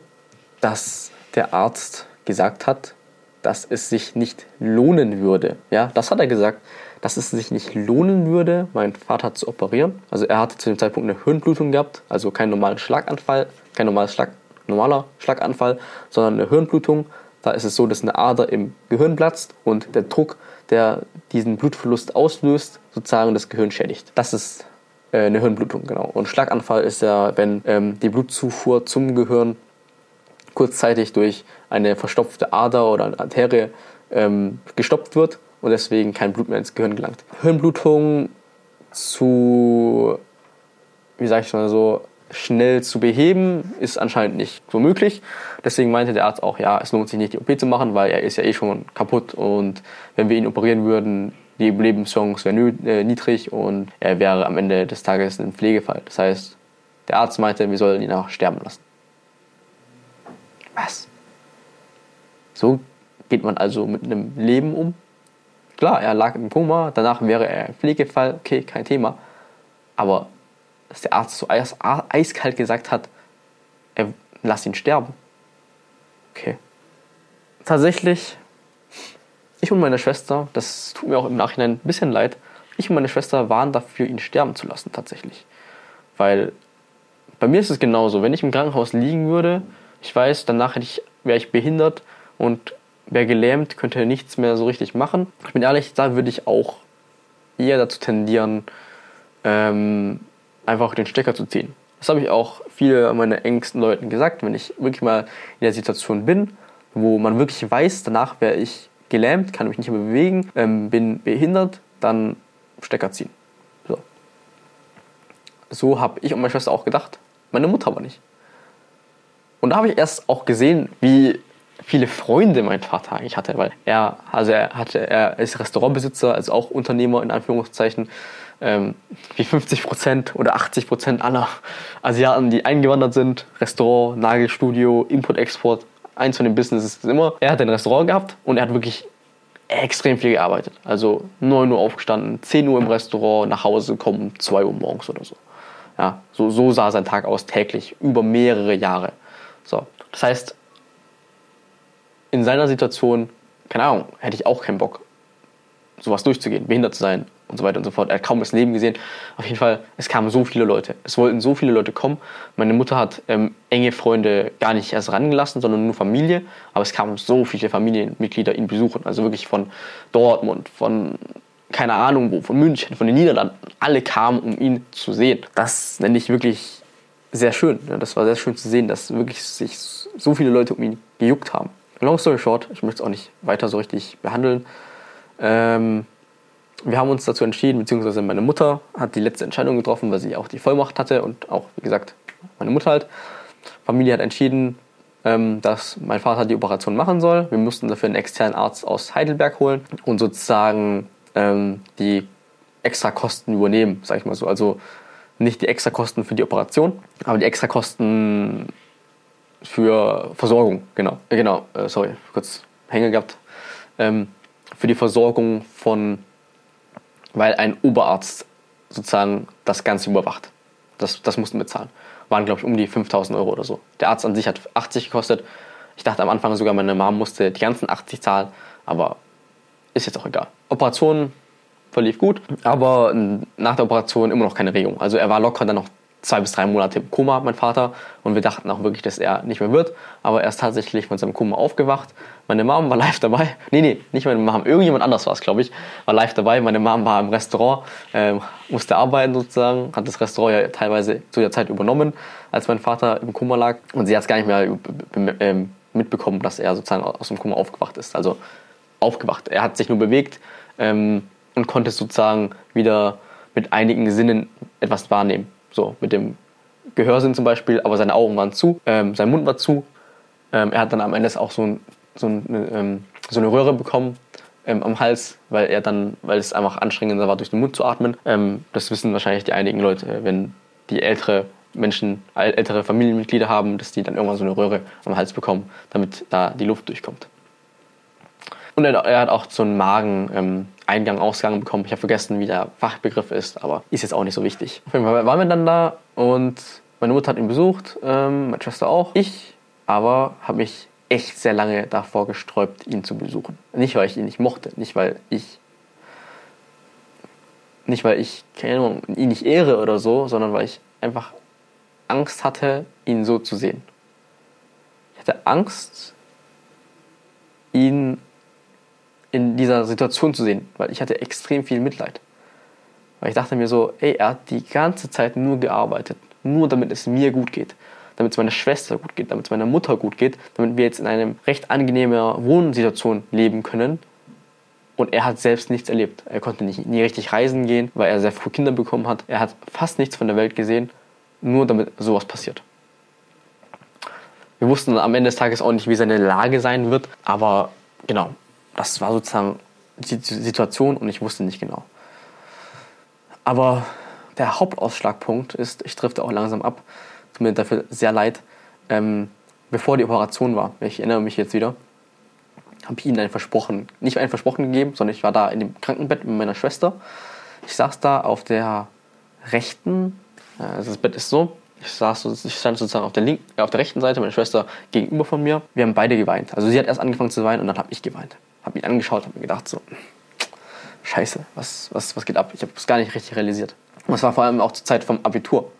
dass der Arzt gesagt hat, dass es sich nicht lohnen würde. Ja, das hat er gesagt, dass es sich nicht lohnen würde, meinen Vater zu operieren. Also er hatte zu dem Zeitpunkt eine Hirnblutung gehabt, also kein normalen Schlaganfall, kein normales Schlag, normaler Schlaganfall, sondern eine Hirnblutung. Da ist es so, dass eine Ader im Gehirn platzt und der Druck, der diesen Blutverlust auslöst, sozusagen das Gehirn schädigt. Das ist äh, eine Hirnblutung, genau. Und Schlaganfall ist ja, wenn ähm, die Blutzufuhr zum Gehirn kurzzeitig durch eine verstopfte Ader oder eine Arterie ähm, gestoppt wird und deswegen kein Blut mehr ins Gehirn gelangt. Hirnblutung zu, wie sage ich mal so, schnell zu beheben, ist anscheinend nicht so möglich. Deswegen meinte der Arzt auch, ja, es lohnt sich nicht, die OP zu machen, weil er ist ja eh schon kaputt und wenn wir ihn operieren würden, die Überlebenschance wäre äh, niedrig und er wäre am Ende des Tages ein Pflegefall. Das heißt, der Arzt meinte, wir sollen ihn auch sterben lassen. Was? So geht man also mit einem Leben um? Klar, er lag im Koma, danach wäre er ein Pflegefall, okay, kein Thema. Aber dass der Arzt so eis eiskalt gesagt hat, er, lass ihn sterben. Okay. Tatsächlich, ich und meine Schwester, das tut mir auch im Nachhinein ein bisschen leid, ich und meine Schwester waren dafür, ihn sterben zu lassen, tatsächlich. Weil bei mir ist es genauso. Wenn ich im Krankenhaus liegen würde, ich weiß, danach ich, wäre ich behindert und wäre gelähmt, könnte nichts mehr so richtig machen. Ich bin ehrlich, da würde ich auch eher dazu tendieren, ähm, einfach den Stecker zu ziehen. Das habe ich auch viele meiner engsten Leuten gesagt, wenn ich wirklich mal in der Situation bin, wo man wirklich weiß, danach wäre ich gelähmt, kann mich nicht mehr bewegen, ähm, bin behindert, dann Stecker ziehen. So, so habe ich und meine Schwester auch gedacht. Meine Mutter aber nicht. Und da habe ich erst auch gesehen, wie viele Freunde mein Vater eigentlich hatte, weil er, also er hatte, er ist Restaurantbesitzer, also auch Unternehmer in Anführungszeichen, ähm, wie 50% oder 80% aller Asiaten, die eingewandert sind, Restaurant, Nagelstudio, Import-Export, eins von den Businesses ist immer, er hat ein Restaurant gehabt und er hat wirklich extrem viel gearbeitet. Also 9 Uhr aufgestanden, 10 Uhr im Restaurant, nach Hause kommen, 2 Uhr morgens oder so. Ja, so, so sah sein Tag aus täglich, über mehrere Jahre. So, das heißt, in seiner Situation, keine Ahnung, hätte ich auch keinen Bock, sowas durchzugehen, behindert zu sein und so weiter und so fort. Er hat kaum das Leben gesehen. Auf jeden Fall, es kamen so viele Leute. Es wollten so viele Leute kommen. Meine Mutter hat ähm, enge Freunde gar nicht erst rangelassen, sondern nur Familie. Aber es kamen so viele Familienmitglieder ihn besuchen. Also wirklich von Dortmund, von keine Ahnung wo, von München, von den Niederlanden. Alle kamen, um ihn zu sehen. Das nenne ich wirklich sehr schön. Das war sehr schön zu sehen, dass wirklich sich so viele Leute um ihn gejuckt haben. Long story short, ich möchte es auch nicht weiter so richtig behandeln. Ähm, wir haben uns dazu entschieden, beziehungsweise meine Mutter hat die letzte Entscheidung getroffen, weil sie auch die Vollmacht hatte und auch, wie gesagt, meine Mutter halt. Familie hat entschieden, ähm, dass mein Vater die Operation machen soll. Wir mussten dafür einen externen Arzt aus Heidelberg holen und sozusagen ähm, die extra Kosten übernehmen, sag ich mal so. Also nicht die Extrakosten für die Operation, aber die Extrakosten für Versorgung, genau, äh, genau, äh, sorry, kurz Hänge gehabt, ähm, für die Versorgung von, weil ein Oberarzt sozusagen das Ganze überwacht. Das, das mussten wir zahlen. Waren, glaube ich, um die 5000 Euro oder so. Der Arzt an sich hat 80 gekostet. Ich dachte am Anfang sogar, meine Mom musste die ganzen 80 zahlen, aber ist jetzt auch egal. Operationen verlief gut, aber nach der Operation immer noch keine Regung. Also er war locker dann noch zwei bis drei Monate im Koma, mein Vater, und wir dachten auch wirklich, dass er nicht mehr wird, aber er ist tatsächlich von seinem Koma aufgewacht. Meine Mom war live dabei. Nee, nee, nicht meine Mom, irgendjemand anders war es, glaube ich, war live dabei. Meine Mom war im Restaurant, äh, musste arbeiten sozusagen, hat das Restaurant ja teilweise zu der Zeit übernommen, als mein Vater im Koma lag und sie hat es gar nicht mehr ähm, mitbekommen, dass er sozusagen aus dem Koma aufgewacht ist. Also aufgewacht. Er hat sich nur bewegt ähm, und konnte sozusagen wieder mit einigen Sinnen etwas wahrnehmen. So mit dem Gehörsinn zum Beispiel, aber seine Augen waren zu, ähm, sein Mund war zu. Ähm, er hat dann am Ende auch so, ein, so, ein, ähm, so eine Röhre bekommen ähm, am Hals, weil er dann, weil es einfach anstrengender war, durch den Mund zu atmen. Ähm, das wissen wahrscheinlich die einigen Leute, wenn die ältere Menschen, ältere Familienmitglieder haben, dass die dann irgendwann so eine Röhre am Hals bekommen, damit da die Luft durchkommt. Und er, er hat auch so einen Magen-Eingang, ähm, Ausgang bekommen. Ich habe vergessen, wie der Fachbegriff ist, aber ist jetzt auch nicht so wichtig. Auf jeden Fall waren wir dann da und meine Mutter hat ihn besucht, ähm, meine Schwester auch. Ich aber habe mich echt sehr lange davor gesträubt, ihn zu besuchen. Nicht, weil ich ihn nicht mochte, nicht, weil ich nicht, weil ich keine Ahnung, ihn nicht ehre oder so, sondern weil ich einfach Angst hatte, ihn so zu sehen. Ich hatte Angst, ihn in dieser Situation zu sehen, weil ich hatte extrem viel Mitleid. Weil ich dachte mir so, ey, er hat die ganze Zeit nur gearbeitet, nur damit es mir gut geht, damit es meiner Schwester gut geht, damit es meiner Mutter gut geht, damit wir jetzt in einer recht angenehmen Wohnsituation leben können. Und er hat selbst nichts erlebt. Er konnte nicht, nie richtig reisen gehen, weil er sehr früh Kinder bekommen hat. Er hat fast nichts von der Welt gesehen, nur damit sowas passiert. Wir wussten am Ende des Tages auch nicht, wie seine Lage sein wird, aber genau, das war sozusagen die Situation und ich wusste nicht genau. Aber der Hauptausschlagpunkt ist, ich drifte auch langsam ab, tut mir dafür sehr leid, ähm, bevor die Operation war, ich erinnere mich jetzt wieder, habe ich ihnen ein Versprochen, nicht ein Versprochen gegeben, sondern ich war da in dem Krankenbett mit meiner Schwester. Ich saß da auf der rechten, also das Bett ist so, ich, saß, ich stand sozusagen auf der, linken, auf der rechten Seite, meine Schwester gegenüber von mir. Wir haben beide geweint. Also sie hat erst angefangen zu weinen und dann habe ich geweint habe ihn angeschaut, habe mir gedacht so, scheiße, was, was, was geht ab? Ich habe es gar nicht richtig realisiert. Und es war vor allem auch zur Zeit vom Abitur.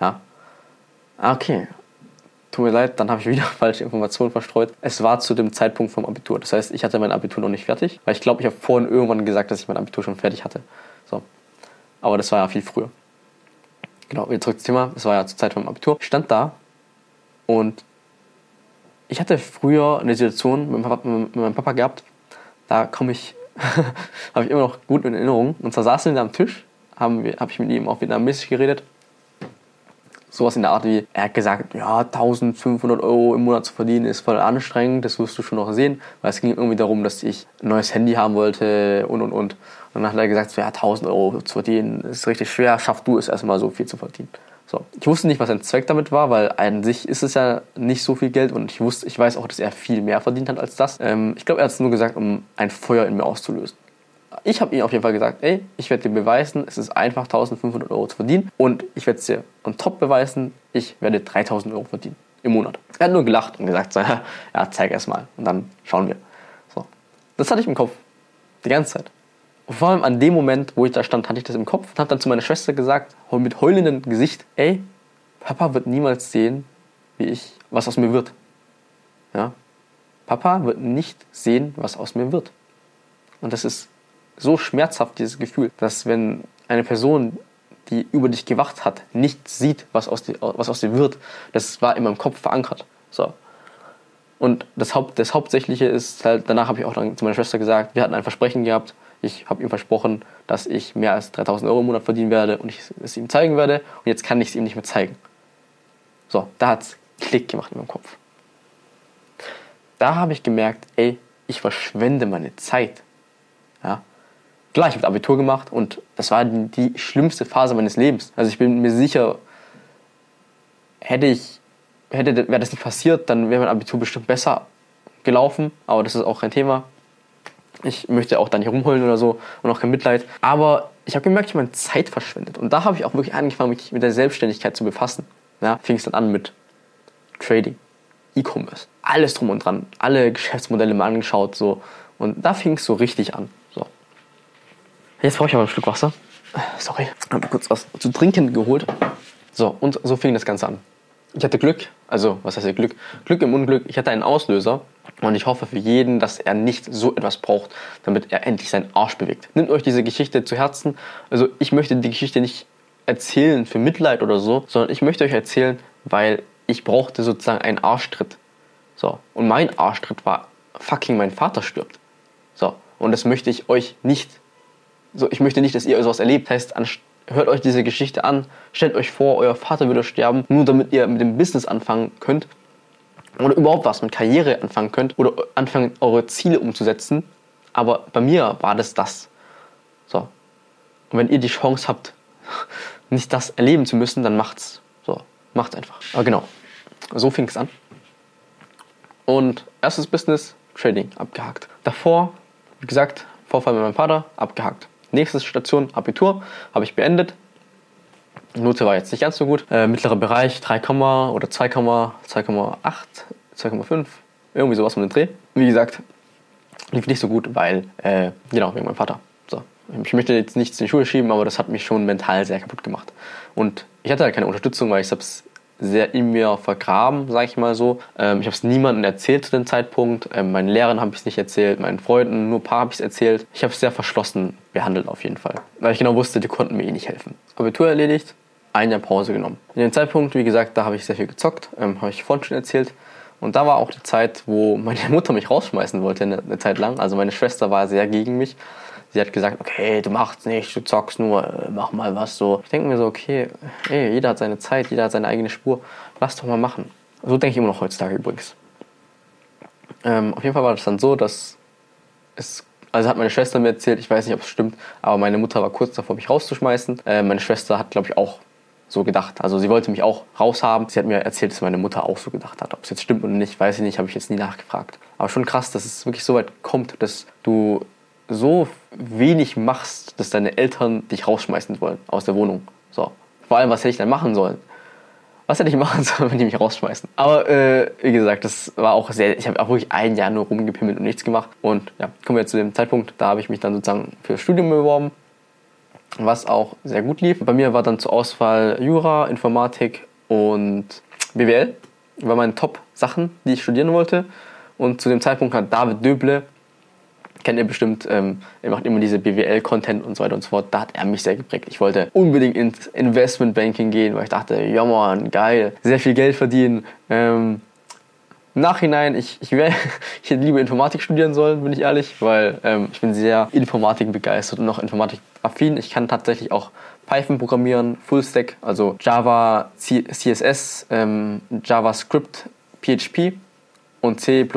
Ja. Ah, okay. Tut mir leid, dann habe ich wieder falsche Informationen verstreut. Es war zu dem Zeitpunkt vom Abitur. Das heißt, ich hatte mein Abitur noch nicht fertig, weil ich glaube, ich habe vorhin irgendwann gesagt, dass ich mein Abitur schon fertig hatte. So. Aber das war ja viel früher. Genau, wieder zurück zum Thema. Es war ja zur Zeit vom Abitur. Stand da und ich hatte früher eine Situation mit meinem Papa gehabt, da komme ich, habe ich immer noch gut in Erinnerung. Und zwar saßen wir am Tisch, habe hab ich mit ihm auf Vietnamesisch geredet. Sowas in der Art wie, er hat gesagt, ja, 1500 Euro im Monat zu verdienen ist voll anstrengend, das wirst du schon noch sehen. Weil es ging irgendwie darum, dass ich ein neues Handy haben wollte und und und. Und dann hat er gesagt, ja, 1000 Euro zu verdienen ist richtig schwer, schaff du es erstmal so viel zu verdienen. So. Ich wusste nicht, was sein Zweck damit war, weil an sich ist es ja nicht so viel Geld und ich wusste, ich weiß auch, dass er viel mehr verdient hat als das. Ähm, ich glaube, er hat es nur gesagt, um ein Feuer in mir auszulösen. Ich habe ihm auf jeden Fall gesagt, ey, ich werde dir beweisen, es ist einfach 1500 Euro zu verdienen und ich werde es dir on top beweisen, ich werde 3000 Euro verdienen im Monat. Er hat nur gelacht und gesagt, ja, zeig erst mal und dann schauen wir. So. Das hatte ich im Kopf. Die ganze Zeit. Und vor allem an dem Moment, wo ich da stand, hatte ich das im Kopf und habe dann zu meiner Schwester gesagt, mit heulendem Gesicht, ey, Papa wird niemals sehen, wie ich, was aus mir wird. Ja? Papa wird nicht sehen, was aus mir wird. Und das ist so schmerzhaft, dieses Gefühl, dass wenn eine Person, die über dich gewacht hat, nicht sieht, was aus dir, was aus dir wird, das war in meinem Kopf verankert. So. Und das, Haupt, das Hauptsächliche ist halt, danach habe ich auch dann zu meiner Schwester gesagt, wir hatten ein Versprechen gehabt, ich habe ihm versprochen, dass ich mehr als 3000 Euro im Monat verdienen werde und ich es ihm zeigen werde. Und jetzt kann ich es ihm nicht mehr zeigen. So, da hat es Klick gemacht in meinem Kopf. Da habe ich gemerkt, ey, ich verschwende meine Zeit. Ja? Klar, ich habe Abitur gemacht und das war die, schlimmste Phase meines Lebens. Also ich bin mir sicher, hätte ich, hätte, wäre das nicht passiert, dann wäre mein Abitur bestimmt besser gelaufen. Aber das ist auch kein Thema. Ich möchte auch da nicht rumheulen oder so und auch kein Mitleid. Aber ich habe gemerkt, ich habe meine Zeit verschwendet. Und da habe ich auch wirklich angefangen, mich mit der Selbstständigkeit zu befassen. Ja, fing es dann an mit Trading, E-Commerce, alles drum und dran, alle Geschäftsmodelle mal angeschaut so. Und da fing es so richtig an. Jetzt brauche ich aber ein Stück Wasser. Sorry, habe kurz was zu trinken geholt. So, und so fing das Ganze an. Ich hatte Glück, also was heißt Glück? Glück im Unglück. Ich hatte einen Auslöser und ich hoffe für jeden, dass er nicht so etwas braucht, damit er endlich seinen Arsch bewegt. Nimmt euch diese Geschichte zu Herzen. Also ich möchte die Geschichte nicht erzählen für Mitleid oder so, sondern ich möchte euch erzählen, weil ich brauchte sozusagen einen Arschtritt. So. Und mein Arschtritt war, fucking mein Vater stirbt. So. Und das möchte ich euch nicht. So, ich möchte nicht, dass ihr sowas erlebt. Das heißt, hört euch diese Geschichte an, stellt euch vor, euer Vater würde sterben, nur damit ihr mit dem Business anfangen könnt oder überhaupt was mit Karriere anfangen könnt oder anfangen, eure Ziele umzusetzen. Aber bei mir war das das. So. Und wenn ihr die Chance habt, nicht das erleben zu müssen, dann macht's. So, macht's einfach. Aber genau, so fing es an. Und erstes Business, Trading, abgehakt. Davor, wie gesagt, Vorfall mit meinem Vater, abgehakt. Nächste Station, Abitur, habe ich beendet. Note war jetzt nicht ganz so gut. Äh, mittlerer Bereich 3, oder 2,8, 2,5, irgendwie sowas um den Dreh. Wie gesagt, lief nicht so gut, weil, äh, genau, wegen meinem Vater. So. Ich möchte jetzt nichts in die Schule schieben, aber das hat mich schon mental sehr kaputt gemacht. Und ich hatte halt keine Unterstützung, weil ich es sehr in mir vergraben, sage ich mal so. Ähm, ich habe es niemandem erzählt zu dem Zeitpunkt. Ähm, meinen Lehrern habe ich es nicht erzählt, meinen Freunden, nur ein paar habe ich es erzählt. Ich habe es sehr verschlossen behandelt auf jeden Fall, weil ich genau wusste, die konnten mir eh nicht helfen. Abitur erledigt, ein Jahr Pause genommen. In dem Zeitpunkt, wie gesagt, da habe ich sehr viel gezockt, ähm, habe ich vorhin schon erzählt. Und da war auch die Zeit, wo meine Mutter mich rausschmeißen wollte, eine, eine Zeit lang. Also meine Schwester war sehr gegen mich. Sie hat gesagt, okay, du machst nicht, du zockst nur, äh, mach mal was so. Ich denke mir so, okay, ey, jeder hat seine Zeit, jeder hat seine eigene Spur, lass doch mal machen. So denke ich immer noch heutzutage übrigens. Ähm, auf jeden Fall war das dann so, dass es, also hat meine Schwester mir erzählt, ich weiß nicht, ob es stimmt, aber meine Mutter war kurz davor, mich rauszuschmeißen. Äh, meine Schwester hat, glaube ich, auch so gedacht. Also sie wollte mich auch raushaben. Sie hat mir erzählt, dass meine Mutter auch so gedacht hat. Ob es jetzt stimmt oder nicht, weiß ich nicht, habe ich jetzt nie nachgefragt. Aber schon krass, dass es wirklich so weit kommt, dass du so wenig machst, dass deine Eltern dich rausschmeißen wollen aus der Wohnung. So. Vor allem, was hätte ich dann machen sollen? Was hätte ich machen sollen, wenn die mich rausschmeißen? Aber äh, wie gesagt, das war auch sehr. Ich habe auch wirklich ein Jahr nur rumgepimmelt und nichts gemacht. Und ja, kommen wir zu dem Zeitpunkt, da habe ich mich dann sozusagen für das Studium beworben, was auch sehr gut lief. Bei mir war dann zur Auswahl Jura, Informatik und BWL. War meine Top-Sachen, die ich studieren wollte. Und zu dem Zeitpunkt hat David Döble kennt ihr bestimmt, ähm, er macht immer diese BWL-Content und so weiter und so fort. Da hat er mich sehr geprägt. Ich wollte unbedingt ins Investmentbanking gehen, weil ich dachte, ja man, geil, sehr viel Geld verdienen. Ähm, Nachhinein, ich, ich, wär, ich hätte lieber Informatik studieren sollen, bin ich ehrlich, weil ähm, ich bin sehr Informatik begeistert und noch Informatik-affin. Ich kann tatsächlich auch Python programmieren, Fullstack, also Java, C CSS, ähm, JavaScript, PHP und C++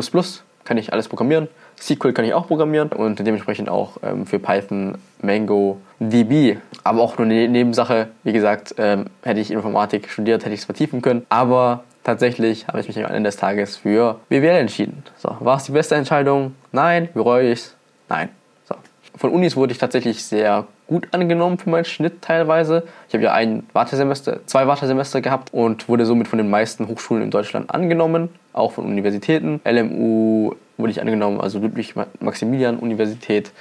kann ich alles programmieren. SQL kann ich auch programmieren und dementsprechend auch ähm, für Python, Mango, DB. Aber auch nur eine Nebensache. Wie gesagt, ähm, hätte ich Informatik studiert, hätte ich es vertiefen können. Aber tatsächlich habe ich mich am Ende des Tages für BWL entschieden. So, war es die beste Entscheidung? Nein. Bereue ich es? Nein. So. Von Unis wurde ich tatsächlich sehr gut angenommen für meinen Schnitt teilweise. Ich habe ja ein Wartesemester, zwei Wartesemester gehabt und wurde somit von den meisten Hochschulen in Deutschland angenommen, auch von Universitäten. LMU wurde ich angenommen, also Ludwig-Maximilian-Universität,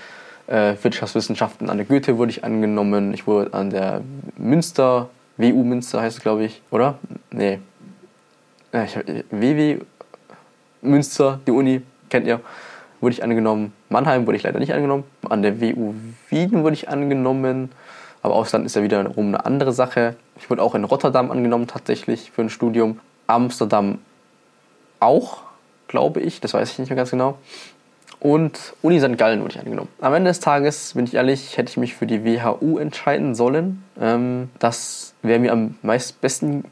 äh, Wirtschaftswissenschaften an der Goethe wurde ich angenommen. Ich wurde an der Münster, WU Münster heißt es glaube ich, oder? Nee. Äh, ich, WW Münster, die Uni, kennt ihr wurde ich angenommen. Mannheim wurde ich leider nicht angenommen. An der WU Wien wurde ich angenommen. Aber Ausland ist ja wiederum eine andere Sache. Ich wurde auch in Rotterdam angenommen, tatsächlich für ein Studium. Amsterdam auch, glaube ich. Das weiß ich nicht mehr ganz genau. Und Uni St. Gallen wurde ich angenommen. Am Ende des Tages, bin ich ehrlich, hätte ich mich für die WHU entscheiden sollen. Ähm, das wäre mir am meist besten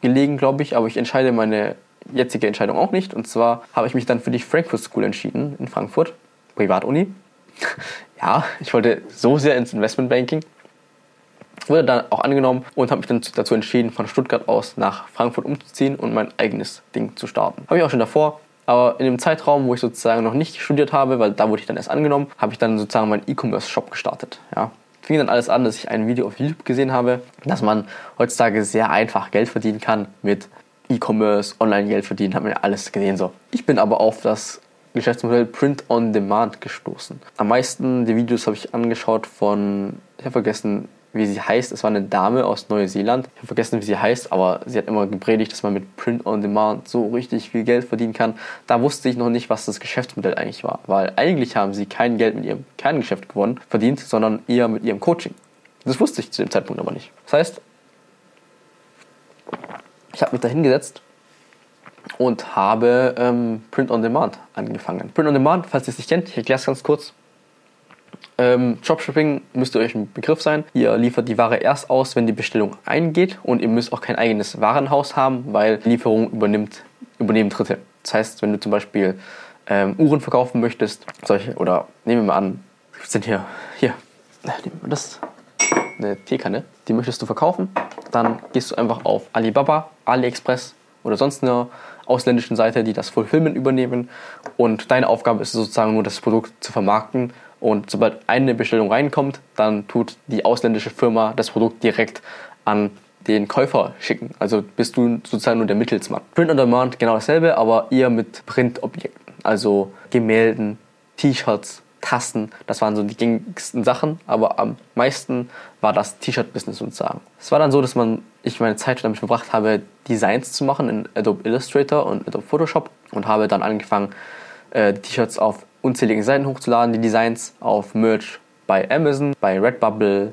gelegen, glaube ich. Aber ich entscheide meine jetzige Entscheidung auch nicht. Und zwar habe ich mich dann für die Frankfurt School entschieden in Frankfurt, Privatuni. ja, ich wollte so sehr ins Investmentbanking. Wurde dann auch angenommen und habe mich dann dazu entschieden, von Stuttgart aus nach Frankfurt umzuziehen und mein eigenes Ding zu starten. Habe ich auch schon davor, aber in dem Zeitraum, wo ich sozusagen noch nicht studiert habe, weil da wurde ich dann erst angenommen, habe ich dann sozusagen meinen E-Commerce-Shop gestartet. Ja. Fing dann alles an, dass ich ein Video auf YouTube gesehen habe, dass man heutzutage sehr einfach Geld verdienen kann mit E-Commerce, Online-Geld verdienen, haben wir alles gesehen. So. Ich bin aber auf das Geschäftsmodell Print on Demand gestoßen. Am meisten die Videos habe ich angeschaut von, ich habe vergessen, wie sie heißt. Es war eine Dame aus Neuseeland. Ich habe vergessen, wie sie heißt, aber sie hat immer gepredigt, dass man mit Print on Demand so richtig viel Geld verdienen kann. Da wusste ich noch nicht, was das Geschäftsmodell eigentlich war, weil eigentlich haben sie kein Geld mit ihrem Kerngeschäft gewonnen, verdient, sondern eher mit ihrem Coaching. Das wusste ich zu dem Zeitpunkt aber nicht. Das heißt, ich habe mich da hingesetzt und habe ähm, Print on Demand angefangen. Print on Demand, falls ihr es nicht kennt, ich erkläre es ganz kurz. Ähm, Dropshipping müsste euch ein Begriff sein. Ihr liefert die Ware erst aus, wenn die Bestellung eingeht. Und ihr müsst auch kein eigenes Warenhaus haben, weil Lieferung übernimmt, übernehmen Dritte. Das heißt, wenn du zum Beispiel ähm, Uhren verkaufen möchtest, solche, oder nehmen wir mal an, was sind hier, hier, nehmen wir das, eine Teekanne, die möchtest du verkaufen, dann gehst du einfach auf Alibaba, AliExpress oder sonst eine ausländischen Seite, die das Fulfillment übernehmen. Und deine Aufgabe ist sozusagen nur das Produkt zu vermarkten und sobald eine Bestellung reinkommt, dann tut die ausländische Firma das Produkt direkt an den Käufer schicken. Also bist du sozusagen nur der Mittelsmann. Print on Demand genau dasselbe, aber eher mit Printobjekten. Also Gemälden, T-Shirts, Tassen, das waren so die gängigsten Sachen, aber am meisten war das T-Shirt-Business sozusagen. Es war dann so, dass man, ich meine Zeit damit verbracht habe, Designs zu machen in Adobe Illustrator und Adobe Photoshop und habe dann angefangen, äh, T-Shirts auf unzähligen Seiten hochzuladen, die Designs auf Merch bei Amazon, bei Redbubble,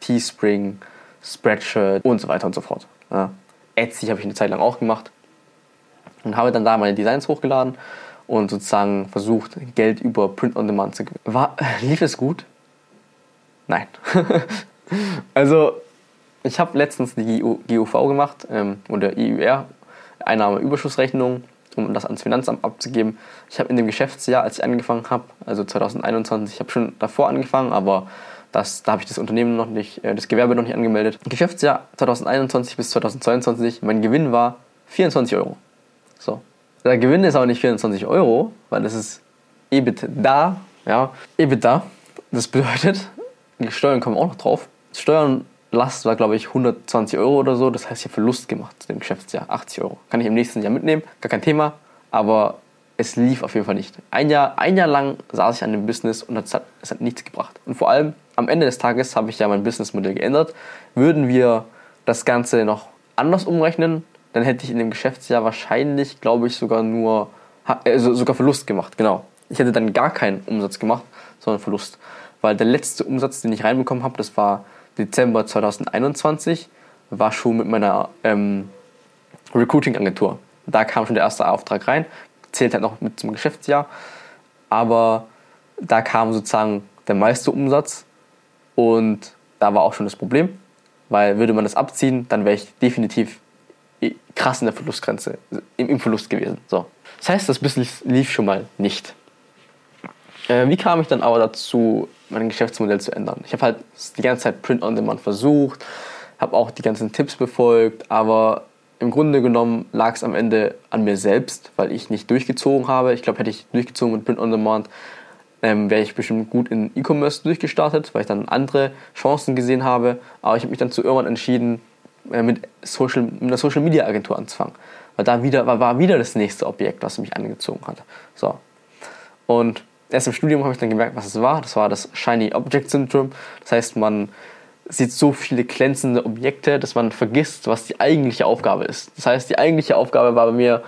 Teespring, Spreadshirt und so weiter und so fort. Ja. Etsy habe ich eine Zeit lang auch gemacht und habe dann da meine Designs hochgeladen und sozusagen versucht, Geld über Print on Demand zu gewinnen. War, lief es gut? Nein. also, ich habe letztens die GUV gemacht ähm, oder IUR, Einnahmeüberschussrechnung, um das ans Finanzamt abzugeben. Ich habe in dem Geschäftsjahr, als ich angefangen habe, also 2021, ich habe schon davor angefangen, aber das, da habe ich das Unternehmen noch nicht, äh, das Gewerbe noch nicht angemeldet. Geschäftsjahr 2021 bis 2022, mein Gewinn war 24 Euro. So. Der Gewinn ist aber nicht 24 Euro, weil das ist EBITDA, ja, EBITDA. Das bedeutet, die Steuern kommen auch noch drauf. Steuernlast war, glaube ich, 120 Euro oder so. Das heißt, ich habe Verlust gemacht zu dem Geschäftsjahr. 80 Euro. Kann ich im nächsten Jahr mitnehmen, gar kein Thema. Aber es lief auf jeden Fall nicht. Ein Jahr, ein Jahr lang saß ich an dem Business und es hat, es hat nichts gebracht. Und vor allem am Ende des Tages habe ich ja mein Businessmodell geändert. Würden wir das Ganze noch anders umrechnen, dann hätte ich in dem Geschäftsjahr wahrscheinlich, glaube ich, sogar nur, also sogar Verlust gemacht, genau. Ich hätte dann gar keinen Umsatz gemacht, sondern Verlust. Weil der letzte Umsatz, den ich reinbekommen habe, das war Dezember 2021, war schon mit meiner ähm, Recruiting-Agentur. Da kam schon der erste Auftrag rein, zählt halt noch mit zum Geschäftsjahr, aber da kam sozusagen der meiste Umsatz und da war auch schon das Problem, weil würde man das abziehen, dann wäre ich definitiv krass in der Verlustgrenze, im, im Verlust gewesen. So. Das heißt, das Business lief schon mal nicht. Äh, wie kam ich dann aber dazu, mein Geschäftsmodell zu ändern? Ich habe halt die ganze Zeit Print on Demand versucht, habe auch die ganzen Tipps befolgt, aber im Grunde genommen lag es am Ende an mir selbst, weil ich nicht durchgezogen habe. Ich glaube, hätte ich durchgezogen mit Print on Demand, ähm, wäre ich bestimmt gut in E-Commerce durchgestartet, weil ich dann andere Chancen gesehen habe. Aber ich habe mich dann zu irgendwann entschieden, äh, mit, Social, mit einer Social Media Agentur anzufangen. Weil da wieder, war, war wieder das nächste Objekt, was mich angezogen hat. So. Und erst im Studium habe ich dann gemerkt, was es war. Das war das Shiny Object Syndrome. Das heißt, man sieht so viele glänzende Objekte, dass man vergisst, was die eigentliche Aufgabe ist. Das heißt, die eigentliche Aufgabe war bei mir,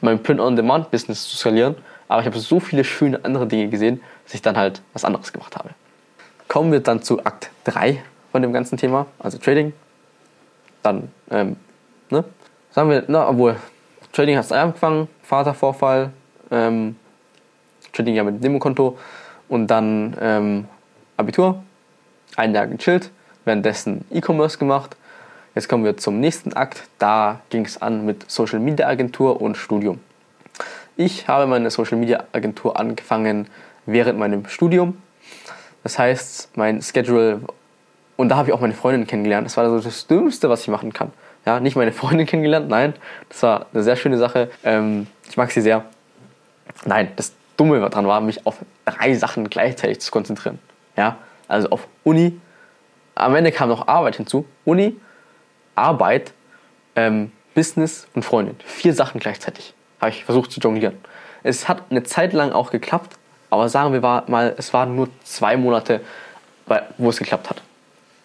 mein Print-on-Demand-Business zu skalieren. Aber ich habe so viele schöne andere Dinge gesehen, dass ich dann halt was anderes gemacht habe. Kommen wir dann zu Akt 3 von dem ganzen Thema, also Trading dann, ähm, ne? Sagen wir, na, obwohl, Trading hat angefangen, Vatervorfall, ähm, Trading ja mit Demokonto und dann ähm, Abitur, ein Jahr gechillt, währenddessen E-Commerce gemacht. Jetzt kommen wir zum nächsten Akt. Da ging es an mit Social Media Agentur und Studium. Ich habe meine Social Media Agentur angefangen während meinem Studium. Das heißt, mein Schedule und da habe ich auch meine Freundin kennengelernt. Das war so das Dümmste, was ich machen kann. Ja, nicht meine Freundin kennengelernt, nein. Das war eine sehr schöne Sache. Ähm, ich mag sie sehr. Nein, das Dumme daran war, mich auf drei Sachen gleichzeitig zu konzentrieren. Ja, also auf Uni. Am Ende kam noch Arbeit hinzu. Uni, Arbeit, ähm, Business und Freundin. Vier Sachen gleichzeitig habe ich versucht zu jonglieren. Es hat eine Zeit lang auch geklappt, aber sagen wir mal, es waren nur zwei Monate, wo es geklappt hat.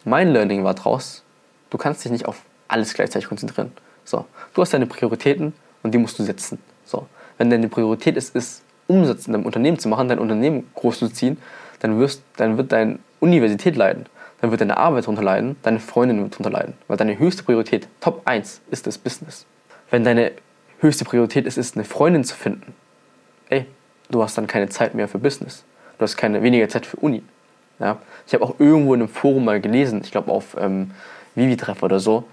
Mein Learning war draus, du kannst dich nicht auf alles gleichzeitig konzentrieren. So, du hast deine Prioritäten und die musst du setzen. So, wenn deine Priorität ist, ist Umsatz in deinem Unternehmen zu machen, dein Unternehmen groß zu ziehen, dann, wirst, dann wird deine Universität leiden, dann wird deine Arbeit darunter leiden, deine Freundin wird darunter leiden, weil deine höchste Priorität, Top 1, ist das Business. Wenn deine höchste Priorität ist, ist eine Freundin zu finden, ey, du hast dann keine Zeit mehr für Business. Du hast keine weniger Zeit für Uni. Ja? Ich habe auch irgendwo in einem Forum mal gelesen, ich glaube auf ähm, Vivi-Treff oder so,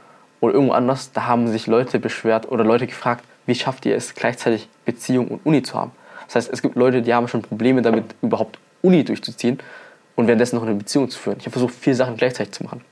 oder irgendwo anders, da haben sich Leute beschwert oder Leute gefragt, wie schafft ihr es gleichzeitig Beziehung und Uni zu haben? Das heißt, es gibt Leute, die haben schon Probleme damit, überhaupt Uni durchzuziehen und währenddessen noch eine Beziehung zu führen. Ich habe versucht, vier Sachen gleichzeitig zu machen,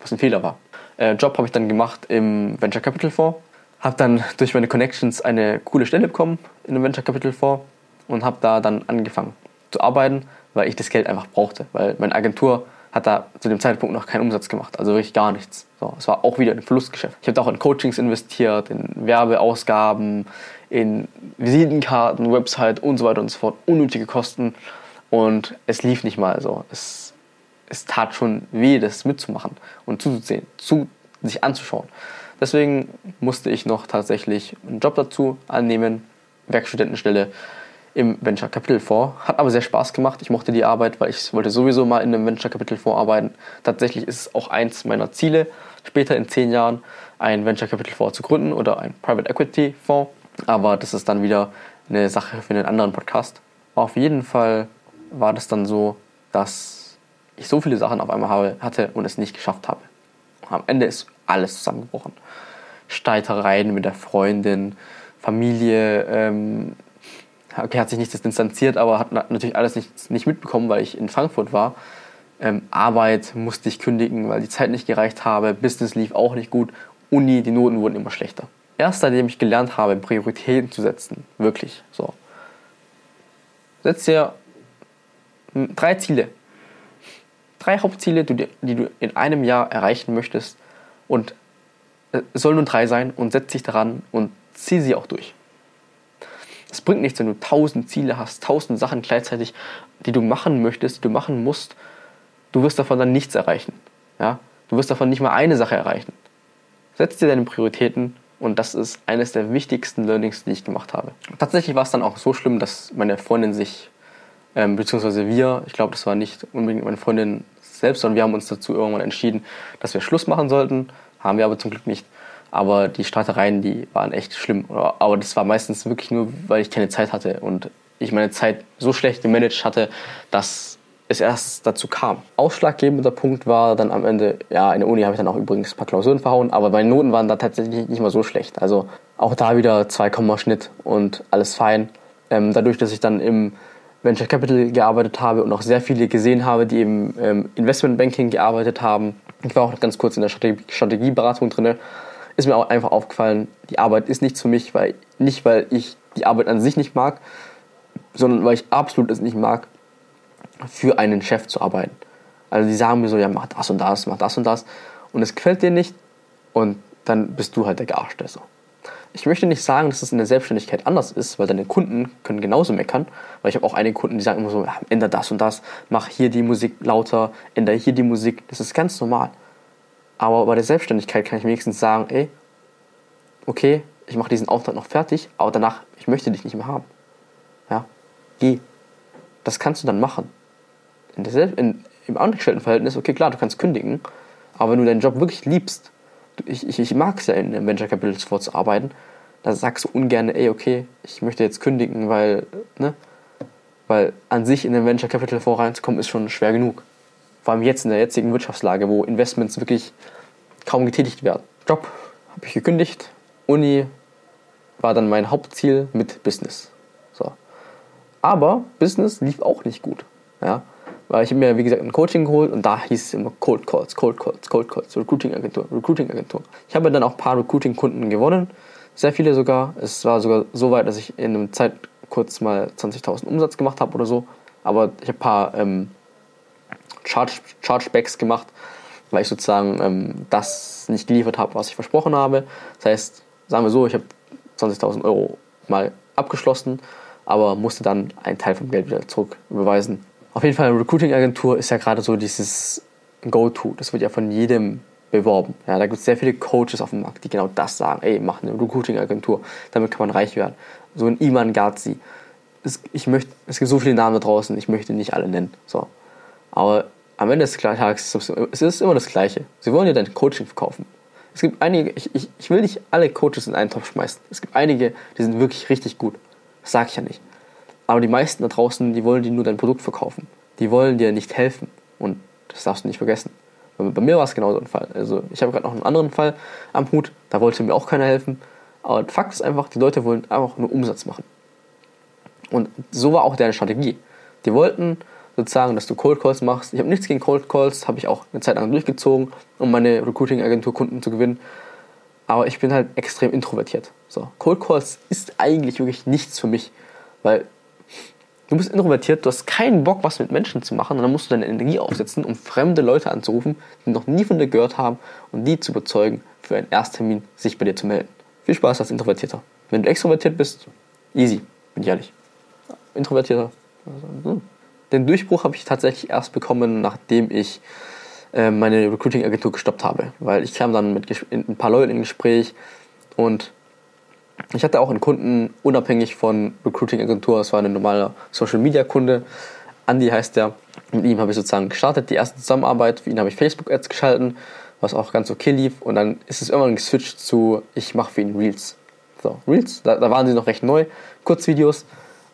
was ein Fehler war. Äh, Job habe ich dann gemacht im Venture Capital Fonds, habe dann durch meine Connections eine coole Stelle bekommen in einem Venture Capital Fonds und habe da dann angefangen zu arbeiten, weil ich das Geld einfach brauchte, weil meine Agentur hat da zu dem Zeitpunkt noch keinen Umsatz gemacht, also wirklich gar nichts. So, es war auch wieder ein Verlustgeschäft. Ich habe auch in Coachings investiert, in Werbeausgaben, in Visitenkarten, Website und so weiter und so fort, unnötige Kosten und es lief nicht mal so. Es, es tat schon weh, das mitzumachen und zuzusehen, zu, sich anzuschauen. Deswegen musste ich noch tatsächlich einen Job dazu annehmen, Werkstudentenstelle im Venture Capital Fonds. Hat aber sehr Spaß gemacht. Ich mochte die Arbeit, weil ich wollte sowieso mal in einem Venture Capital Fonds arbeiten. Tatsächlich ist es auch eins meiner Ziele, später in zehn Jahren ein Venture Capital Fonds zu gründen oder ein Private Equity Fonds. Aber das ist dann wieder eine Sache für einen anderen Podcast. Auf jeden Fall war das dann so, dass ich so viele Sachen auf einmal hatte und es nicht geschafft habe. Am Ende ist alles zusammengebrochen. Streitereien mit der Freundin, Familie, ähm, okay, hat sich nicht distanziert, aber hat natürlich alles nicht, nicht mitbekommen, weil ich in Frankfurt war. Ähm, Arbeit musste ich kündigen, weil die Zeit nicht gereicht habe. Business lief auch nicht gut. Uni, die Noten wurden immer schlechter. Erst seitdem ich gelernt habe, Prioritäten zu setzen, wirklich so. Setz dir drei Ziele. Drei Hauptziele, die du in einem Jahr erreichen möchtest. Und es sollen nur drei sein und setz dich daran und zieh sie auch durch. Es bringt nichts, wenn du tausend Ziele hast, tausend Sachen gleichzeitig, die du machen möchtest, die du machen musst. Du wirst davon dann nichts erreichen. Ja? Du wirst davon nicht mal eine Sache erreichen. Setz dir deine Prioritäten und das ist eines der wichtigsten Learnings, die ich gemacht habe. Tatsächlich war es dann auch so schlimm, dass meine Freundin sich, ähm, beziehungsweise wir, ich glaube, das war nicht unbedingt meine Freundin selbst, sondern wir haben uns dazu irgendwann entschieden, dass wir Schluss machen sollten. Haben wir aber zum Glück nicht. Aber die Streitereien, die waren echt schlimm. Aber das war meistens wirklich nur, weil ich keine Zeit hatte und ich meine Zeit so schlecht gemanagt hatte, dass es erst dazu kam. Ausschlaggebender Punkt war dann am Ende, ja, in der Uni habe ich dann auch übrigens ein paar Klausuren verhauen, aber meine Noten waren da tatsächlich nicht mal so schlecht. Also auch da wieder 2, Schnitt und alles fein. Ähm, dadurch, dass ich dann im Venture Capital gearbeitet habe und auch sehr viele gesehen habe, die im ähm, Investment Banking gearbeitet haben. Ich war auch ganz kurz in der Strategie Strategieberatung drin ist mir auch einfach aufgefallen, die Arbeit ist nichts für mich, weil nicht weil ich die Arbeit an sich nicht mag, sondern weil ich absolut es nicht mag, für einen Chef zu arbeiten. Also die sagen mir so, ja, mach das und das, mach das und das und es gefällt dir nicht und dann bist du halt der Gearschte. So. Ich möchte nicht sagen, dass es in der Selbstständigkeit anders ist, weil deine Kunden können genauso meckern, weil ich habe auch einige Kunden, die sagen immer so, ja, änder das und das, mach hier die Musik lauter, änder hier die Musik, das ist ganz normal. Aber bei der Selbstständigkeit kann ich wenigstens sagen, ey, okay, ich mache diesen Auftrag noch fertig, aber danach, ich möchte dich nicht mehr haben. Ja, geh. Das kannst du dann machen. In in, Im Angestelltenverhältnis, okay, klar, du kannst kündigen, aber wenn du deinen Job wirklich liebst, ich, ich, ich mag es ja in einem Venture Capital vorzuarbeiten, da sagst du ungern, ey, okay, ich möchte jetzt kündigen, weil, ne, weil an sich in den Venture Capital Fonds reinzukommen ist schon schwer genug. Vor allem jetzt in der jetzigen Wirtschaftslage, wo Investments wirklich kaum getätigt werden. Job habe ich gekündigt. Uni war dann mein Hauptziel mit Business. So. Aber Business lief auch nicht gut. Ja? Weil ich mir, wie gesagt, ein Coaching geholt und da hieß es immer Cold Calls, Cold Calls, Cold Calls, Recruiting Agentur, Recruiting Agentur. Ich habe dann auch ein paar Recruiting Kunden gewonnen, sehr viele sogar. Es war sogar so weit, dass ich in einer Zeit kurz mal 20.000 Umsatz gemacht habe oder so. Aber ich habe ein paar ähm, Charge, Chargebacks gemacht, weil ich sozusagen ähm, das nicht geliefert habe, was ich versprochen habe. Das heißt, sagen wir so, ich habe 20.000 Euro mal abgeschlossen, aber musste dann einen Teil vom Geld wieder zurück überweisen. Auf jeden Fall, eine Recruiting-Agentur ist ja gerade so dieses Go-To. Das wird ja von jedem beworben. Ja, da gibt es sehr viele Coaches auf dem Markt, die genau das sagen. Ey, mach eine Recruiting-Agentur, damit kann man reich werden. So ein Iman Gazi. Es, ich möchte, es gibt so viele Namen da draußen, ich möchte nicht alle nennen. So. Aber am Ende des Tages ist es immer das Gleiche. Sie wollen dir dein Coaching verkaufen. Es gibt einige, ich, ich, ich will nicht alle Coaches in einen Topf schmeißen. Es gibt einige, die sind wirklich richtig gut. Das sage ich ja nicht. Aber die meisten da draußen, die wollen dir nur dein Produkt verkaufen. Die wollen dir nicht helfen. Und das darfst du nicht vergessen. Bei mir war es genauso ein Fall. Also ich habe gerade noch einen anderen Fall am Hut, da wollte mir auch keiner helfen. Aber Fakt ist einfach, die Leute wollen einfach nur Umsatz machen. Und so war auch deren Strategie. Die wollten sozusagen, dass du Cold Calls machst. Ich habe nichts gegen Cold Calls, habe ich auch eine Zeit lang durchgezogen, um meine Recruiting-Agentur-Kunden zu gewinnen. Aber ich bin halt extrem introvertiert. So, Cold Calls ist eigentlich wirklich nichts für mich, weil du bist introvertiert, du hast keinen Bock, was mit Menschen zu machen und dann musst du deine Energie aufsetzen, um fremde Leute anzurufen, die noch nie von dir gehört haben und die zu überzeugen, für einen Ersttermin sich bei dir zu melden. Viel Spaß als Introvertierter. Wenn du extrovertiert bist, easy, bin ich ehrlich. Introvertierter. Also, hm. Den Durchbruch habe ich tatsächlich erst bekommen, nachdem ich äh, meine Recruiting-Agentur gestoppt habe. Weil ich kam dann mit ein paar Leuten in Gespräch und ich hatte auch einen Kunden, unabhängig von Recruiting-Agentur, es war ein normaler Social-Media-Kunde. Andy heißt der. Mit ihm habe ich sozusagen gestartet, die erste Zusammenarbeit. Für ihn habe ich Facebook-Ads geschalten, was auch ganz okay lief. Und dann ist es irgendwann geswitcht zu, ich mache für ihn Reels. So, Reels, da, da waren sie noch recht neu, Kurzvideos.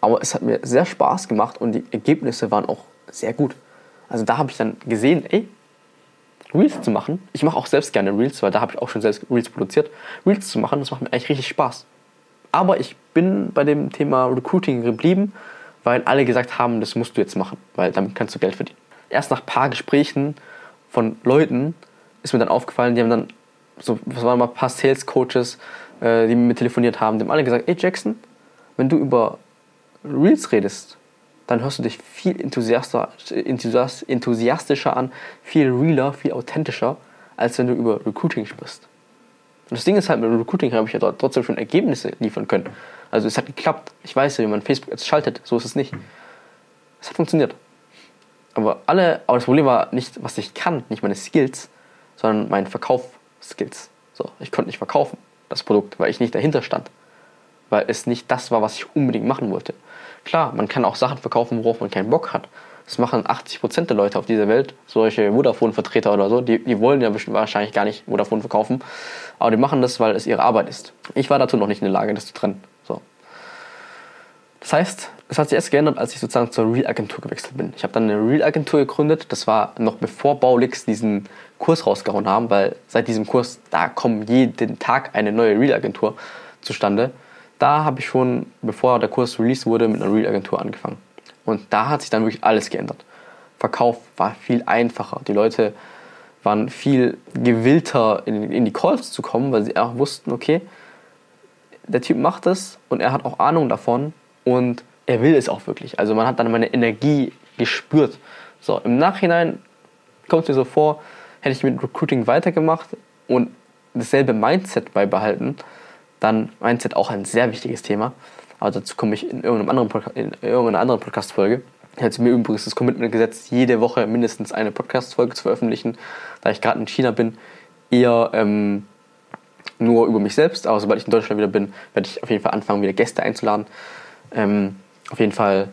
Aber es hat mir sehr Spaß gemacht und die Ergebnisse waren auch sehr gut. Also da habe ich dann gesehen, ey, Reels zu machen. Ich mache auch selbst gerne Reels, weil da habe ich auch schon selbst Reels produziert. Reels zu machen, das macht mir eigentlich richtig Spaß. Aber ich bin bei dem Thema Recruiting geblieben, weil alle gesagt haben, das musst du jetzt machen, weil damit kannst du Geld verdienen. Erst nach ein paar Gesprächen von Leuten ist mir dann aufgefallen, die haben dann, so, was waren mal ein paar Sales Coaches, äh, die mit mir telefoniert haben, die haben alle gesagt, ey Jackson, wenn du über Reels redest, dann hörst du dich viel enthusiastischer an, viel realer, viel authentischer, als wenn du über Recruiting sprichst. Und das Ding ist halt, mit Recruiting habe ich ja trotzdem schon Ergebnisse liefern können. Also es hat geklappt. Ich weiß ja, wie man Facebook jetzt schaltet. So ist es nicht. Es hat funktioniert. Aber alle, aber das Problem war nicht, was ich kann, nicht meine Skills, sondern mein Verkaufsskills. So, ich konnte nicht verkaufen, das Produkt, weil ich nicht dahinter stand. Weil es nicht das war, was ich unbedingt machen wollte. Klar, man kann auch Sachen verkaufen, worauf man keinen Bock hat. Das machen 80% der Leute auf dieser Welt, solche Vodafone-Vertreter oder so, die, die wollen ja wahrscheinlich gar nicht Vodafone verkaufen, aber die machen das, weil es ihre Arbeit ist. Ich war dazu noch nicht in der Lage, das zu trennen. So. Das heißt, es hat sich erst geändert, als ich sozusagen zur Real-Agentur gewechselt bin. Ich habe dann eine Real-Agentur gegründet, das war noch bevor Baulix diesen Kurs rausgehauen haben, weil seit diesem Kurs, da kommt jeden Tag eine neue Real-Agentur zustande. Da habe ich schon, bevor der Kurs released wurde, mit einer Real-Agentur angefangen. Und da hat sich dann wirklich alles geändert. Verkauf war viel einfacher. Die Leute waren viel gewillter, in, in die Calls zu kommen, weil sie auch wussten, okay, der Typ macht das und er hat auch Ahnung davon und er will es auch wirklich. Also man hat dann meine Energie gespürt. So, im Nachhinein kommt es mir so vor, hätte ich mit Recruiting weitergemacht und dasselbe Mindset beibehalten, dann Mindset auch ein sehr wichtiges Thema. Aber dazu komme ich in, anderen in irgendeiner anderen Podcast-Folge. Ich habe mir übrigens das Commitment gesetzt, jede Woche mindestens eine Podcast-Folge zu veröffentlichen, da ich gerade in China bin. Eher ähm, nur über mich selbst, aber sobald ich in Deutschland wieder bin, werde ich auf jeden Fall anfangen, wieder Gäste einzuladen. Ähm, auf jeden Fall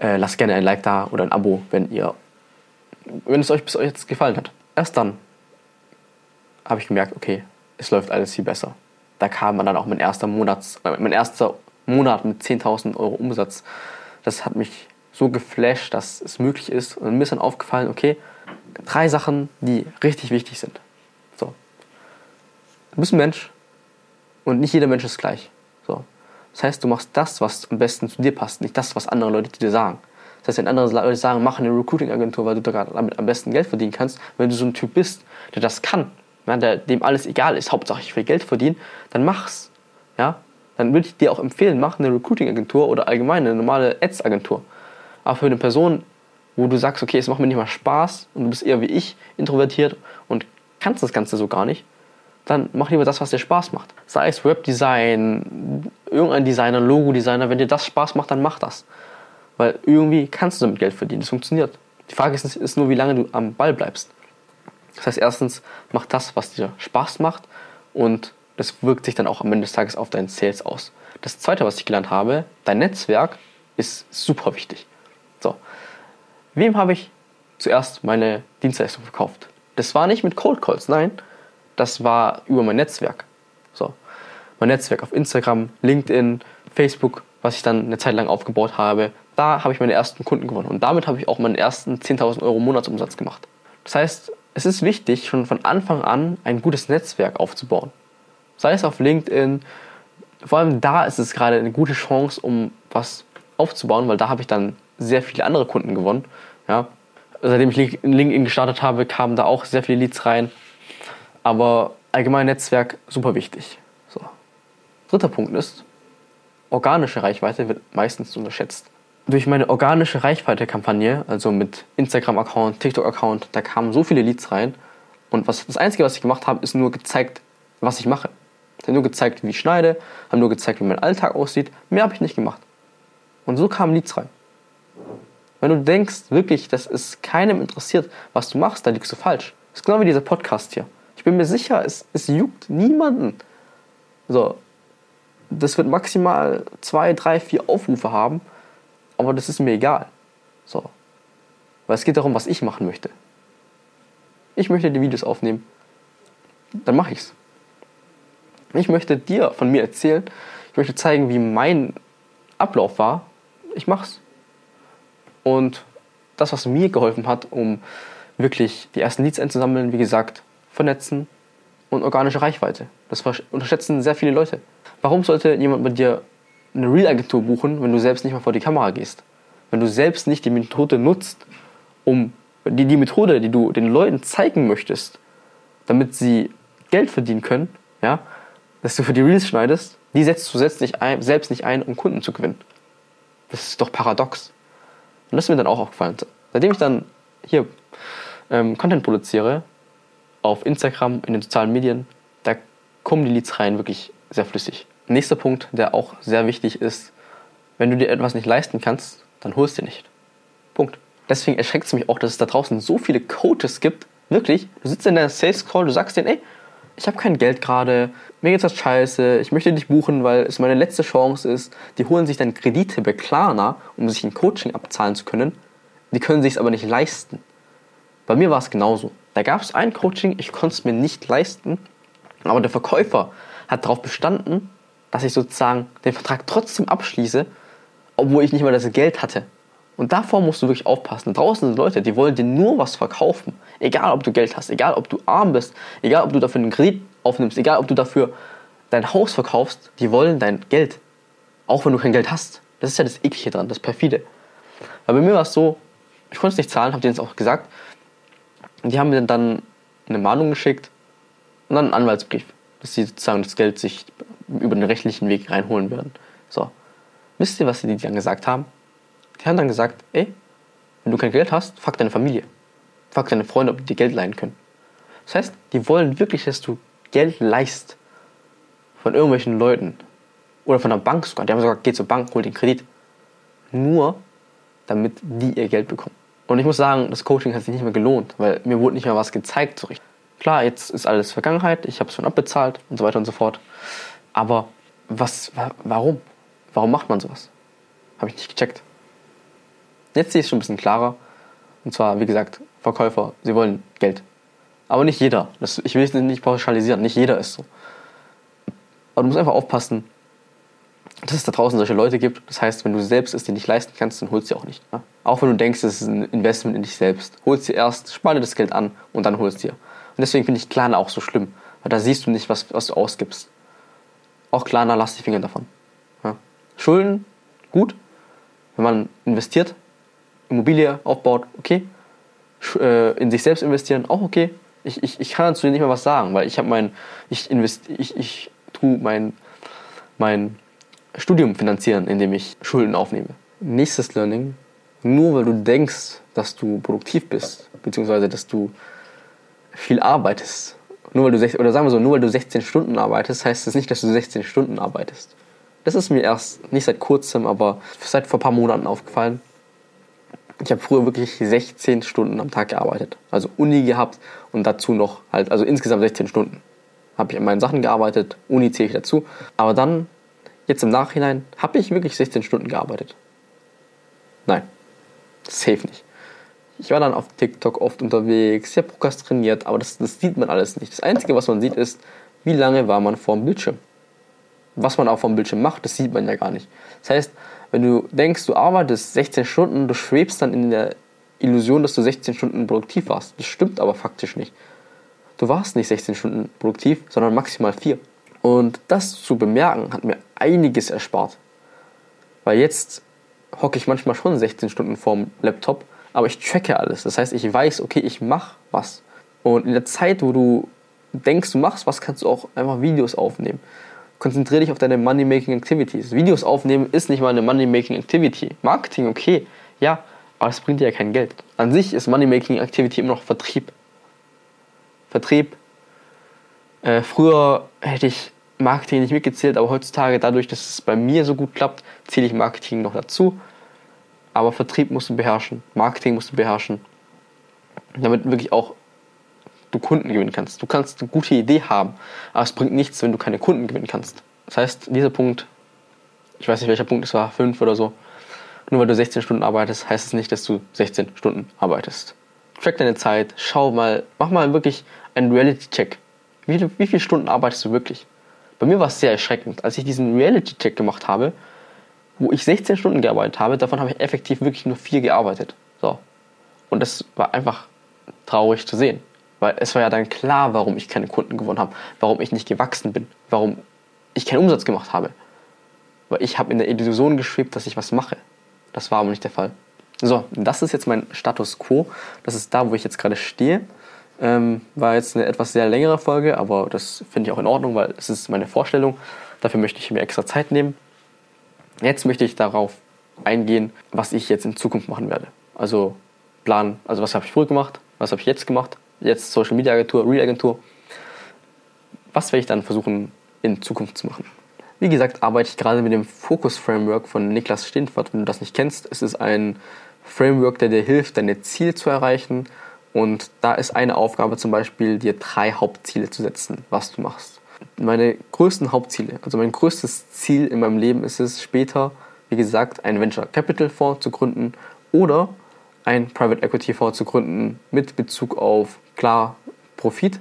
äh, lasst gerne ein Like da oder ein Abo, wenn ihr, wenn es euch bis euch jetzt gefallen hat. Erst dann habe ich gemerkt, okay, es läuft alles viel besser. Da kam dann auch mein erster Monats, äh, mein erster Monat mit 10.000 Euro Umsatz. Das hat mich so geflasht, dass es möglich ist. Und mir ist dann aufgefallen, okay, drei Sachen, die richtig wichtig sind. So. Du bist ein Mensch und nicht jeder Mensch ist gleich. So. Das heißt, du machst das, was am besten zu dir passt, nicht das, was andere Leute dir sagen. Das heißt, wenn andere Leute sagen, mach eine Recruiting-Agentur, weil du da gerade am besten Geld verdienen kannst, wenn du so ein Typ bist, der das kann, ja, der, dem alles egal ist, Hauptsache ich will Geld verdienen, dann mach's. Ja? Dann würde ich dir auch empfehlen, mach eine Recruiting-Agentur oder allgemein eine normale Ads-Agentur. Aber für eine Person, wo du sagst, okay, es macht mir nicht mal Spaß und du bist eher wie ich, introvertiert und kannst das Ganze so gar nicht, dann mach lieber das, was dir Spaß macht. Sei es Webdesign, irgendein Designer, Logo-Designer, wenn dir das Spaß macht, dann mach das. Weil irgendwie kannst du damit Geld verdienen, das funktioniert. Die Frage ist, ist nur, wie lange du am Ball bleibst. Das heißt, erstens, mach das, was dir Spaß macht und das wirkt sich dann auch am Ende des Tages auf deinen Sales aus. Das zweite, was ich gelernt habe, dein Netzwerk ist super wichtig. So. Wem habe ich zuerst meine Dienstleistung verkauft? Das war nicht mit Cold Calls, nein. das war über mein Netzwerk. So. Mein Netzwerk auf Instagram, LinkedIn, Facebook, was ich dann eine Zeit lang aufgebaut habe. Da habe ich meine ersten Kunden gewonnen. Und damit habe ich auch meinen ersten 10.000 Euro Monatsumsatz gemacht. Das heißt, es ist wichtig, schon von Anfang an ein gutes Netzwerk aufzubauen. Sei es auf LinkedIn, vor allem da ist es gerade eine gute Chance, um was aufzubauen, weil da habe ich dann sehr viele andere Kunden gewonnen. Ja. Seitdem ich LinkedIn gestartet habe, kamen da auch sehr viele Leads rein. Aber allgemein Netzwerk super wichtig. So. Dritter Punkt ist, organische Reichweite wird meistens unterschätzt. Durch meine organische Reichweite-Kampagne, also mit Instagram-Account, TikTok-Account, da kamen so viele Leads rein. Und was, das Einzige, was ich gemacht habe, ist nur gezeigt, was ich mache. Habe nur gezeigt, wie ich schneide, habe nur gezeigt, wie mein Alltag aussieht. Mehr habe ich nicht gemacht. Und so kamen Leads rein. Wenn du denkst wirklich, dass es keinem interessiert, was du machst, dann liegst du falsch. Das ist genau wie dieser Podcast hier. Ich bin mir sicher, es, es juckt niemanden. So, das wird maximal zwei, drei, vier Aufrufe haben, aber das ist mir egal. So. Weil es geht darum, was ich machen möchte. Ich möchte die Videos aufnehmen. Dann mache ich's. Ich möchte dir von mir erzählen. Ich möchte zeigen, wie mein Ablauf war. Ich mach's. Und das, was mir geholfen hat, um wirklich die ersten Leads einzusammeln, wie gesagt, vernetzen und organische Reichweite. Das unterschätzen sehr viele Leute. Warum sollte jemand bei dir eine Real-Agentur buchen, wenn du selbst nicht mal vor die Kamera gehst? Wenn du selbst nicht die Methode nutzt, um die, die Methode, die du den Leuten zeigen möchtest, damit sie Geld verdienen können, ja, dass du für die Reels schneidest, die setzt du selbst nicht ein, selbst nicht ein, um Kunden zu gewinnen. Das ist doch paradox. Und das ist mir dann auch aufgefallen. Seitdem ich dann hier ähm, Content produziere, auf Instagram, in den sozialen Medien, da kommen die Leads rein wirklich sehr flüssig. Nächster Punkt, der auch sehr wichtig ist, wenn du dir etwas nicht leisten kannst, dann holst du nicht. Punkt. Deswegen erschreckt es mich auch, dass es da draußen so viele Coaches gibt. Wirklich, du sitzt in der Sales Call, du sagst denen, ey, ich habe kein Geld gerade, mir geht's das scheiße, ich möchte dich buchen, weil es meine letzte Chance ist. Die holen sich dann Kredite bei Klarna, um sich ein Coaching abzahlen zu können. Die können sich es aber nicht leisten. Bei mir war es genauso. Da gab es ein Coaching, ich konnte es mir nicht leisten, aber der Verkäufer hat darauf bestanden, dass ich sozusagen den Vertrag trotzdem abschließe, obwohl ich nicht mal das Geld hatte. Und davor musst du wirklich aufpassen. Draußen sind Leute, die wollen dir nur was verkaufen. Egal, ob du Geld hast, egal, ob du arm bist, egal, ob du dafür einen Kredit aufnimmst, egal, ob du dafür dein Haus verkaufst, die wollen dein Geld. Auch wenn du kein Geld hast. Das ist ja das Eklige dran, das Perfide. Weil bei mir war es so, ich konnte es nicht zahlen, habe denen es auch gesagt. Und die haben mir dann eine Mahnung geschickt und dann einen Anwaltsbrief, dass sie sozusagen das Geld sich über den rechtlichen Weg reinholen werden. So. Wisst ihr, was die dann gesagt haben? Die haben dann gesagt, ey, wenn du kein Geld hast, frag deine Familie. Frag deine Freunde, ob die dir Geld leihen können. Das heißt, die wollen wirklich, dass du Geld leist von irgendwelchen Leuten oder von der Bank sogar. Die haben sogar, geh zur Bank, hol den Kredit. Nur, damit die ihr Geld bekommen. Und ich muss sagen, das Coaching hat sich nicht mehr gelohnt, weil mir wurde nicht mehr was gezeigt so richtig. Klar, jetzt ist alles Vergangenheit, ich habe es schon abbezahlt und so weiter und so fort. Aber was, warum? Warum macht man sowas? Habe ich nicht gecheckt. Jetzt sehe ich es schon ein bisschen klarer. Und zwar, wie gesagt, Verkäufer, sie wollen Geld. Aber nicht jeder. Das, ich will es nicht pauschalisieren. Nicht jeder ist so. Aber du musst einfach aufpassen, dass es da draußen solche Leute gibt. Das heißt, wenn du selbst es dir nicht leisten kannst, dann holst du sie auch nicht. Ne? Auch wenn du denkst, es ist ein Investment in dich selbst. Holst dir erst, spar das Geld an und dann holst dir. Und deswegen finde ich Klarna auch so schlimm. Weil da siehst du nicht, was, was du ausgibst. Auch Klarna, lass die Finger davon. Ja? Schulden, gut. Wenn man investiert, Immobilie aufbaut, okay. Äh, in sich selbst investieren, auch okay. Ich, ich, ich kann dazu nicht mehr was sagen, weil ich habe mein, ich invest, ich, ich tue mein, mein Studium finanzieren, indem ich Schulden aufnehme. Nächstes Learning, nur weil du denkst, dass du produktiv bist, beziehungsweise dass du viel arbeitest, nur weil du, oder sagen wir so, nur weil du 16 Stunden arbeitest, heißt das nicht, dass du 16 Stunden arbeitest. Das ist mir erst nicht seit kurzem, aber seit vor ein paar Monaten aufgefallen. Ich habe früher wirklich 16 Stunden am Tag gearbeitet. Also Uni gehabt und dazu noch halt, also insgesamt 16 Stunden. Habe ich an meinen Sachen gearbeitet, Uni zähle ich dazu. Aber dann, jetzt im Nachhinein, habe ich wirklich 16 Stunden gearbeitet. Nein, safe nicht. Ich war dann auf TikTok oft unterwegs, habe prokrastiniert, aber das, das sieht man alles nicht. Das Einzige, was man sieht, ist, wie lange war man vor dem Bildschirm. Was man auch vom Bildschirm macht, das sieht man ja gar nicht. Das heißt, wenn du denkst, du arbeitest 16 Stunden, du schwebst dann in der Illusion, dass du 16 Stunden produktiv warst. Das stimmt aber faktisch nicht. Du warst nicht 16 Stunden produktiv, sondern maximal 4. Und das zu bemerken, hat mir einiges erspart. Weil jetzt hocke ich manchmal schon 16 Stunden vorm Laptop, aber ich tracke alles. Das heißt, ich weiß, okay, ich mache was. Und in der Zeit, wo du denkst, du machst was, kannst du auch einfach Videos aufnehmen. Konzentriere dich auf deine Money-Making Activities. Videos aufnehmen ist nicht mal eine Money-Making Activity. Marketing, okay, ja, aber es bringt dir ja kein Geld. An sich ist Money-Making Activity immer noch Vertrieb. Vertrieb. Äh, früher hätte ich Marketing nicht mitgezählt, aber heutzutage, dadurch, dass es bei mir so gut klappt, zähle ich Marketing noch dazu. Aber Vertrieb musst du beherrschen, Marketing musst du beherrschen, damit wirklich auch du Kunden gewinnen kannst. Du kannst eine gute Idee haben, aber es bringt nichts, wenn du keine Kunden gewinnen kannst. Das heißt, dieser Punkt, ich weiß nicht welcher Punkt es war, fünf oder so, nur weil du 16 Stunden arbeitest, heißt es nicht, dass du 16 Stunden arbeitest. Track deine Zeit, schau mal, mach mal wirklich einen Reality-Check. Wie, wie viele Stunden arbeitest du wirklich? Bei mir war es sehr erschreckend, als ich diesen Reality-Check gemacht habe, wo ich 16 Stunden gearbeitet habe, davon habe ich effektiv wirklich nur vier gearbeitet. So. Und das war einfach traurig zu sehen. Weil es war ja dann klar, warum ich keine Kunden gewonnen habe, warum ich nicht gewachsen bin, warum ich keinen Umsatz gemacht habe. Weil ich habe in der Illusion geschwebt, dass ich was mache. Das war aber nicht der Fall. So, das ist jetzt mein Status Quo. Das ist da, wo ich jetzt gerade stehe. Ähm, war jetzt eine etwas sehr längere Folge, aber das finde ich auch in Ordnung, weil es ist meine Vorstellung. Dafür möchte ich mir extra Zeit nehmen. Jetzt möchte ich darauf eingehen, was ich jetzt in Zukunft machen werde. Also planen, also was habe ich früher gemacht, was habe ich jetzt gemacht, jetzt Social Media Agentur, Real Agentur. Was werde ich dann versuchen in Zukunft zu machen? Wie gesagt, arbeite ich gerade mit dem Focus Framework von Niklas Steenfort. Wenn du das nicht kennst, es ist ein Framework, der dir hilft, deine Ziele zu erreichen und da ist eine Aufgabe zum Beispiel, dir drei Hauptziele zu setzen, was du machst. Meine größten Hauptziele, also mein größtes Ziel in meinem Leben ist es, später, wie gesagt, einen Venture Capital Fonds zu gründen oder ein Private Equity Fonds zu gründen mit Bezug auf klar Profit,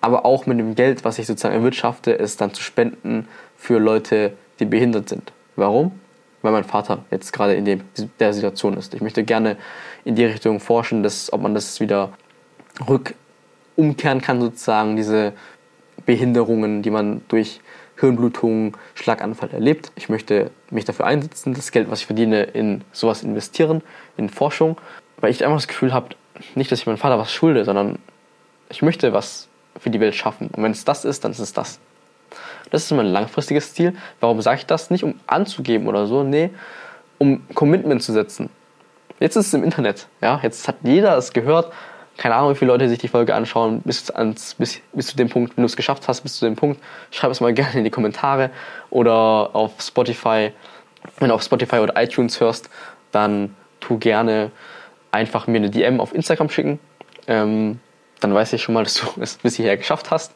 aber auch mit dem Geld, was ich sozusagen erwirtschafte, es dann zu spenden für Leute, die behindert sind. Warum? weil mein Vater jetzt gerade in dem, der Situation ist. Ich möchte gerne in die Richtung forschen, dass, ob man das wieder rück umkehren kann, sozusagen, diese Behinderungen, die man durch Hirnblutung, Schlaganfall erlebt. Ich möchte mich dafür einsetzen, das Geld, was ich verdiene, in sowas investieren, in Forschung, weil ich einfach das Gefühl habe, nicht, dass ich meinem Vater was schulde, sondern ich möchte was für die Welt schaffen. Und wenn es das ist, dann ist es das. Das ist mein langfristiges Ziel. Warum sage ich das? Nicht um anzugeben oder so, nee, um Commitment zu setzen. Jetzt ist es im Internet, ja, jetzt hat jeder es gehört. Keine Ahnung, wie viele Leute sich die Folge anschauen, bis, ans, bis, bis zu dem Punkt, wenn du es geschafft hast, bis zu dem Punkt. Schreib es mal gerne in die Kommentare oder auf Spotify. Wenn du auf Spotify oder iTunes hörst, dann tu gerne einfach mir eine DM auf Instagram schicken. Ähm, dann weiß ich schon mal, dass du es bis hierher geschafft hast.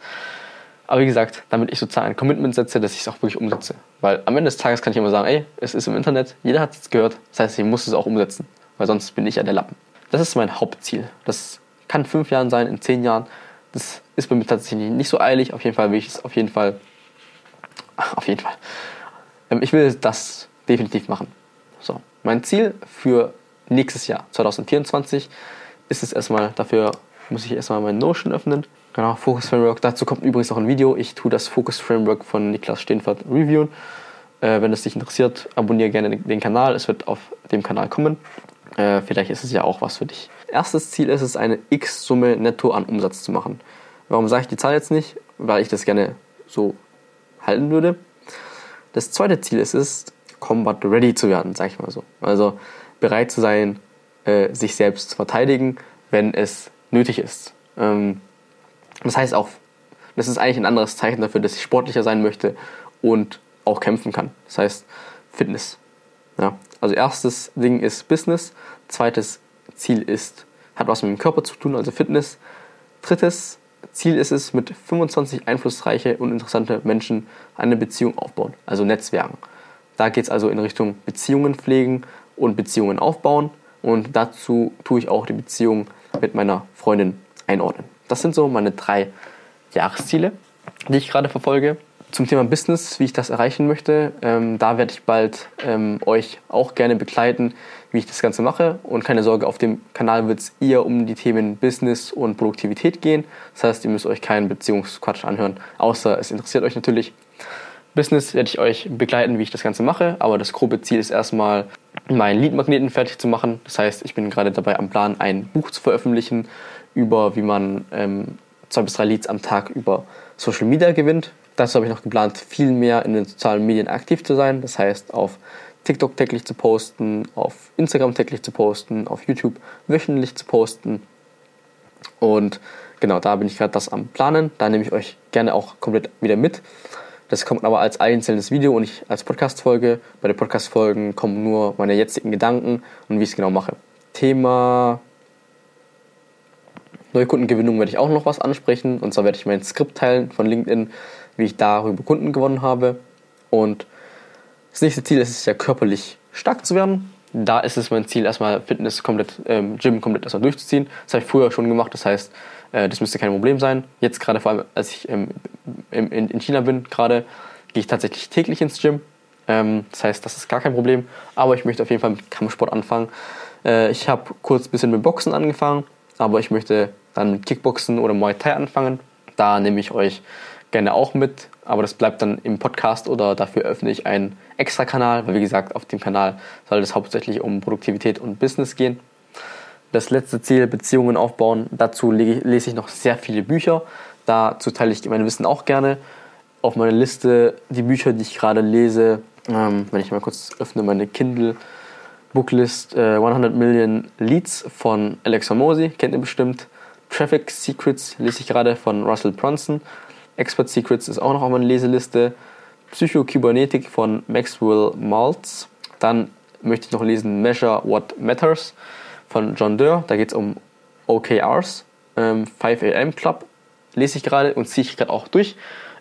Aber wie gesagt, damit ich sozusagen ein Commitment setze, dass ich es auch wirklich umsetze. Weil am Ende des Tages kann ich immer sagen, ey, es ist im Internet, jeder hat es gehört, das heißt, ich muss es auch umsetzen, weil sonst bin ich ja der Lappen. Das ist mein Hauptziel. Das kann in fünf Jahren sein, in zehn Jahren. Das ist bei mir tatsächlich nicht so eilig. Auf jeden Fall will ich es auf jeden Fall, auf jeden Fall. Ähm, ich will das definitiv machen. So, mein Ziel für nächstes Jahr, 2024, ist es erstmal, dafür muss ich erstmal mein Notion öffnen Genau, Focus Framework. Dazu kommt übrigens noch ein Video. Ich tue das Focus Framework von Niklas Steenfert reviewen. Äh, wenn es dich interessiert, abonniere gerne den Kanal. Es wird auf dem Kanal kommen. Äh, vielleicht ist es ja auch was für dich. Erstes Ziel ist es, eine X-Summe netto an Umsatz zu machen. Warum sage ich die Zahl jetzt nicht? Weil ich das gerne so halten würde. Das zweite Ziel ist es, Combat ready zu werden, sage ich mal so. Also bereit zu sein, äh, sich selbst zu verteidigen, wenn es nötig ist. Ähm, das heißt auch, das ist eigentlich ein anderes Zeichen dafür, dass ich sportlicher sein möchte und auch kämpfen kann. Das heißt Fitness. Ja. Also erstes Ding ist Business, zweites Ziel ist, hat was mit dem Körper zu tun, also Fitness. Drittes Ziel ist es, mit 25 einflussreiche und interessante Menschen eine Beziehung aufbauen, also Netzwerken. Da geht es also in Richtung Beziehungen pflegen und Beziehungen aufbauen. und dazu tue ich auch die Beziehung mit meiner Freundin einordnen. Das sind so meine drei Jahresziele, die ich gerade verfolge. Zum Thema Business, wie ich das erreichen möchte, ähm, da werde ich bald ähm, euch auch gerne begleiten, wie ich das Ganze mache. Und keine Sorge, auf dem Kanal wird es eher um die Themen Business und Produktivität gehen. Das heißt, ihr müsst euch keinen Beziehungsquatsch anhören, außer es interessiert euch natürlich. Business werde ich euch begleiten, wie ich das Ganze mache, aber das grobe Ziel ist erstmal, meinen Leadmagneten fertig zu machen. Das heißt, ich bin gerade dabei am Plan, ein Buch zu veröffentlichen über, wie man ähm, zwei bis drei Leads am Tag über Social Media gewinnt. Dazu habe ich noch geplant, viel mehr in den sozialen Medien aktiv zu sein. Das heißt, auf TikTok täglich zu posten, auf Instagram täglich zu posten, auf YouTube wöchentlich zu posten. Und genau, da bin ich gerade das am Planen. Da nehme ich euch gerne auch komplett wieder mit. Das kommt aber als einzelnes Video und nicht als Podcast-Folge. Bei den Podcast-Folgen kommen nur meine jetzigen Gedanken und wie ich es genau mache. Thema Neukundengewinnung werde ich auch noch was ansprechen. Und zwar werde ich mein Skript teilen von LinkedIn, wie ich darüber Kunden gewonnen habe. Und das nächste Ziel ist es ja körperlich stark zu werden. Da ist es mein Ziel, erstmal Fitness komplett, ähm, Gym komplett erstmal durchzuziehen. Das habe ich früher schon gemacht, das heißt, äh, das müsste kein Problem sein. Jetzt gerade vor allem, als ich ähm, in, in China bin, gerade gehe ich tatsächlich täglich ins Gym. Ähm, das heißt, das ist gar kein Problem. Aber ich möchte auf jeden Fall mit Kampfsport anfangen. Äh, ich habe kurz ein bisschen mit Boxen angefangen, aber ich möchte dann mit Kickboxen oder Muay Thai anfangen. Da nehme ich euch gerne auch mit, aber das bleibt dann im Podcast oder dafür öffne ich einen extra Kanal, weil wie gesagt, auf dem Kanal soll es hauptsächlich um Produktivität und Business gehen. Das letzte Ziel, Beziehungen aufbauen, dazu lese ich noch sehr viele Bücher. Dazu teile ich mein Wissen auch gerne. Auf meiner Liste die Bücher, die ich gerade lese, ähm, wenn ich mal kurz öffne, meine Kindle Booklist äh, 100 Million Leads von Alexa Mosi, kennt ihr bestimmt. Traffic Secrets lese ich gerade von Russell Brunson. Expert Secrets ist auch noch auf meiner Leseliste. Psychokybernetik von Maxwell Maltz. Dann möchte ich noch lesen Measure What Matters von John Durr. Da geht es um OKRs. Ähm, 5 AM Club lese ich gerade und ziehe ich gerade auch durch.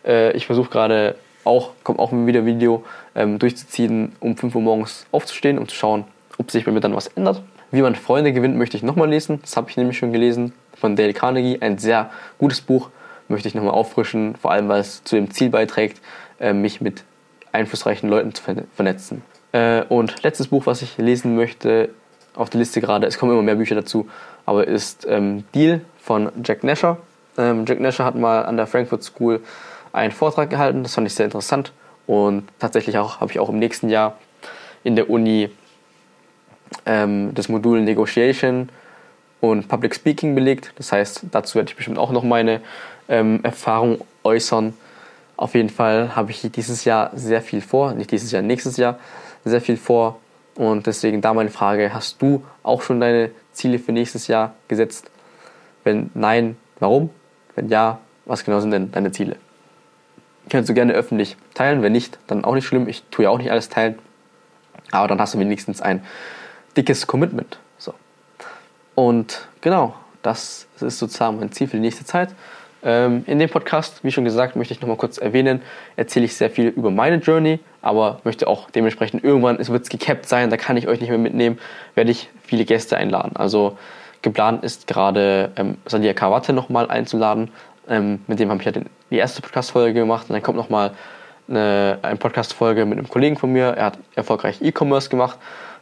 Äh, ich versuche gerade auch, kommt auch wieder ein Video, ähm, durchzuziehen, um 5 Uhr morgens aufzustehen, um zu schauen, ob sich bei mir dann was ändert. Wie man Freunde gewinnt, möchte ich nochmal lesen. Das habe ich nämlich schon gelesen von Dale Carnegie. Ein sehr gutes Buch, möchte ich nochmal auffrischen, vor allem weil es zu dem Ziel beiträgt, äh, mich mit einflussreichen Leuten zu vernetzen. Äh, und letztes Buch, was ich lesen möchte, auf der Liste gerade, es kommen immer mehr Bücher dazu, aber ist ähm, Deal von Jack Nasher. Ähm, Jack Nasher hat mal an der Frankfurt School einen Vortrag gehalten, das fand ich sehr interessant und tatsächlich auch habe ich auch im nächsten Jahr in der Uni ähm, das Modul Negotiation und Public Speaking belegt. Das heißt, dazu werde ich bestimmt auch noch meine ähm, Erfahrung äußern. Auf jeden Fall habe ich dieses Jahr sehr viel vor, nicht dieses Jahr, nächstes Jahr sehr viel vor. Und deswegen da meine Frage, hast du auch schon deine Ziele für nächstes Jahr gesetzt? Wenn nein, warum? Wenn ja, was genau sind denn deine Ziele? Kannst du gerne öffentlich teilen, wenn nicht, dann auch nicht schlimm. Ich tue ja auch nicht alles teilen. Aber dann hast du wenigstens ein dickes Commitment. So. Und genau, das ist sozusagen mein Ziel für die nächste Zeit. Ähm, in dem Podcast, wie schon gesagt, möchte ich nochmal kurz erwähnen, erzähle ich sehr viel über meine Journey, aber möchte auch dementsprechend irgendwann, es wird gecapped sein, da kann ich euch nicht mehr mitnehmen, werde ich viele Gäste einladen. Also geplant ist gerade ähm, Sadia Kawate nochmal einzuladen. Ähm, mit dem habe ich ja den, die erste Podcast-Folge gemacht und dann kommt nochmal eine, eine Podcast-Folge mit einem Kollegen von mir. Er hat erfolgreich E-Commerce gemacht.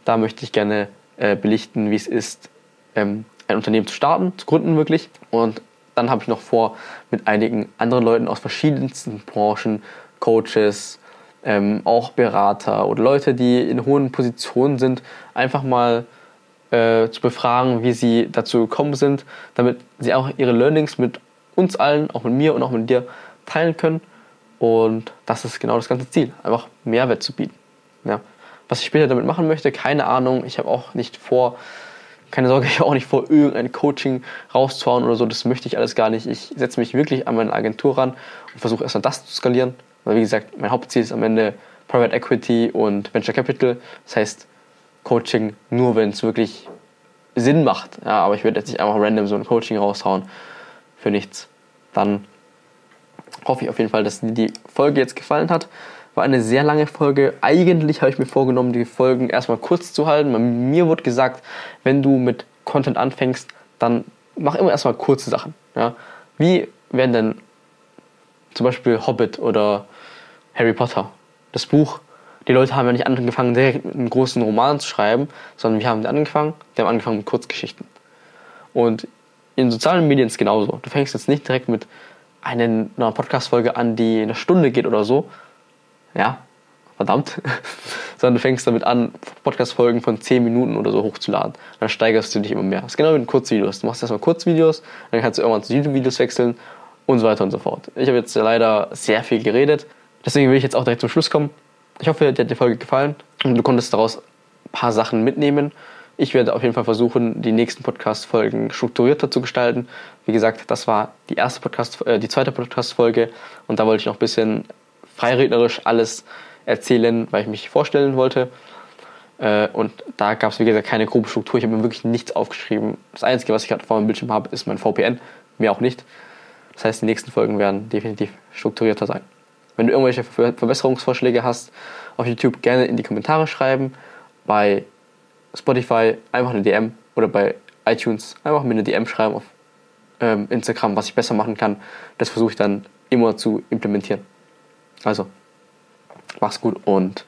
Da möchte ich gerne äh, belichten, wie es ist, ähm, ein Unternehmen zu starten, zu gründen wirklich. Und dann habe ich noch vor, mit einigen anderen Leuten aus verschiedensten Branchen, Coaches, ähm, auch Berater oder Leute, die in hohen Positionen sind, einfach mal äh, zu befragen, wie sie dazu gekommen sind, damit sie auch ihre Learnings mit uns allen, auch mit mir und auch mit dir teilen können. Und das ist genau das ganze Ziel, einfach Mehrwert zu bieten. Ja. Was ich später damit machen möchte, keine Ahnung. Ich habe auch nicht vor, keine Sorge, ich habe auch nicht vor, irgendein Coaching rauszuhauen oder so. Das möchte ich alles gar nicht. Ich setze mich wirklich an meine Agentur ran und versuche erstmal das zu skalieren. Weil, wie gesagt, mein Hauptziel ist am Ende Private Equity und Venture Capital. Das heißt, Coaching nur, wenn es wirklich Sinn macht. Ja, aber ich werde jetzt nicht einfach random so ein Coaching raushauen für nichts. Dann hoffe ich auf jeden Fall, dass dir die Folge jetzt gefallen hat. War eine sehr lange Folge. Eigentlich habe ich mir vorgenommen, die Folgen erstmal kurz zu halten. Mir wurde gesagt, wenn du mit Content anfängst, dann mach immer erstmal kurze Sachen. Ja? Wie werden denn zum Beispiel Hobbit oder Harry Potter, das Buch, die Leute haben ja nicht angefangen, direkt einen großen Roman zu schreiben, sondern wir haben angefangen, wir haben angefangen mit Kurzgeschichten. Und in sozialen Medien ist es genauso. Du fängst jetzt nicht direkt mit einer Podcast-Folge an, die eine Stunde geht oder so. Ja, verdammt. Sondern du fängst damit an, Podcast-Folgen von 10 Minuten oder so hochzuladen. Dann steigerst du dich immer mehr. Das ist genau wie mit Kurzvideos. Du machst erstmal Kurzvideos, dann kannst du irgendwann zu YouTube-Videos wechseln und so weiter und so fort. Ich habe jetzt leider sehr viel geredet. Deswegen will ich jetzt auch direkt zum Schluss kommen. Ich hoffe, dir hat die Folge gefallen und du konntest daraus ein paar Sachen mitnehmen. Ich werde auf jeden Fall versuchen, die nächsten Podcast-Folgen strukturierter zu gestalten. Wie gesagt, das war die erste Podcast, äh, die zweite Podcast-Folge und da wollte ich noch ein bisschen freirednerisch alles erzählen, weil ich mich vorstellen wollte. Äh, und da gab es, wie gesagt, keine grobe Struktur. Ich habe mir wirklich nichts aufgeschrieben. Das Einzige, was ich gerade vor meinem Bildschirm habe, ist mein VPN. Mehr auch nicht. Das heißt, die nächsten Folgen werden definitiv strukturierter sein. Wenn du irgendwelche Verbesserungsvorschläge hast, auf YouTube gerne in die Kommentare schreiben. Bei Spotify einfach eine DM oder bei iTunes einfach mir eine DM schreiben auf ähm, Instagram, was ich besser machen kann. Das versuche ich dann immer zu implementieren. Also, mach's gut und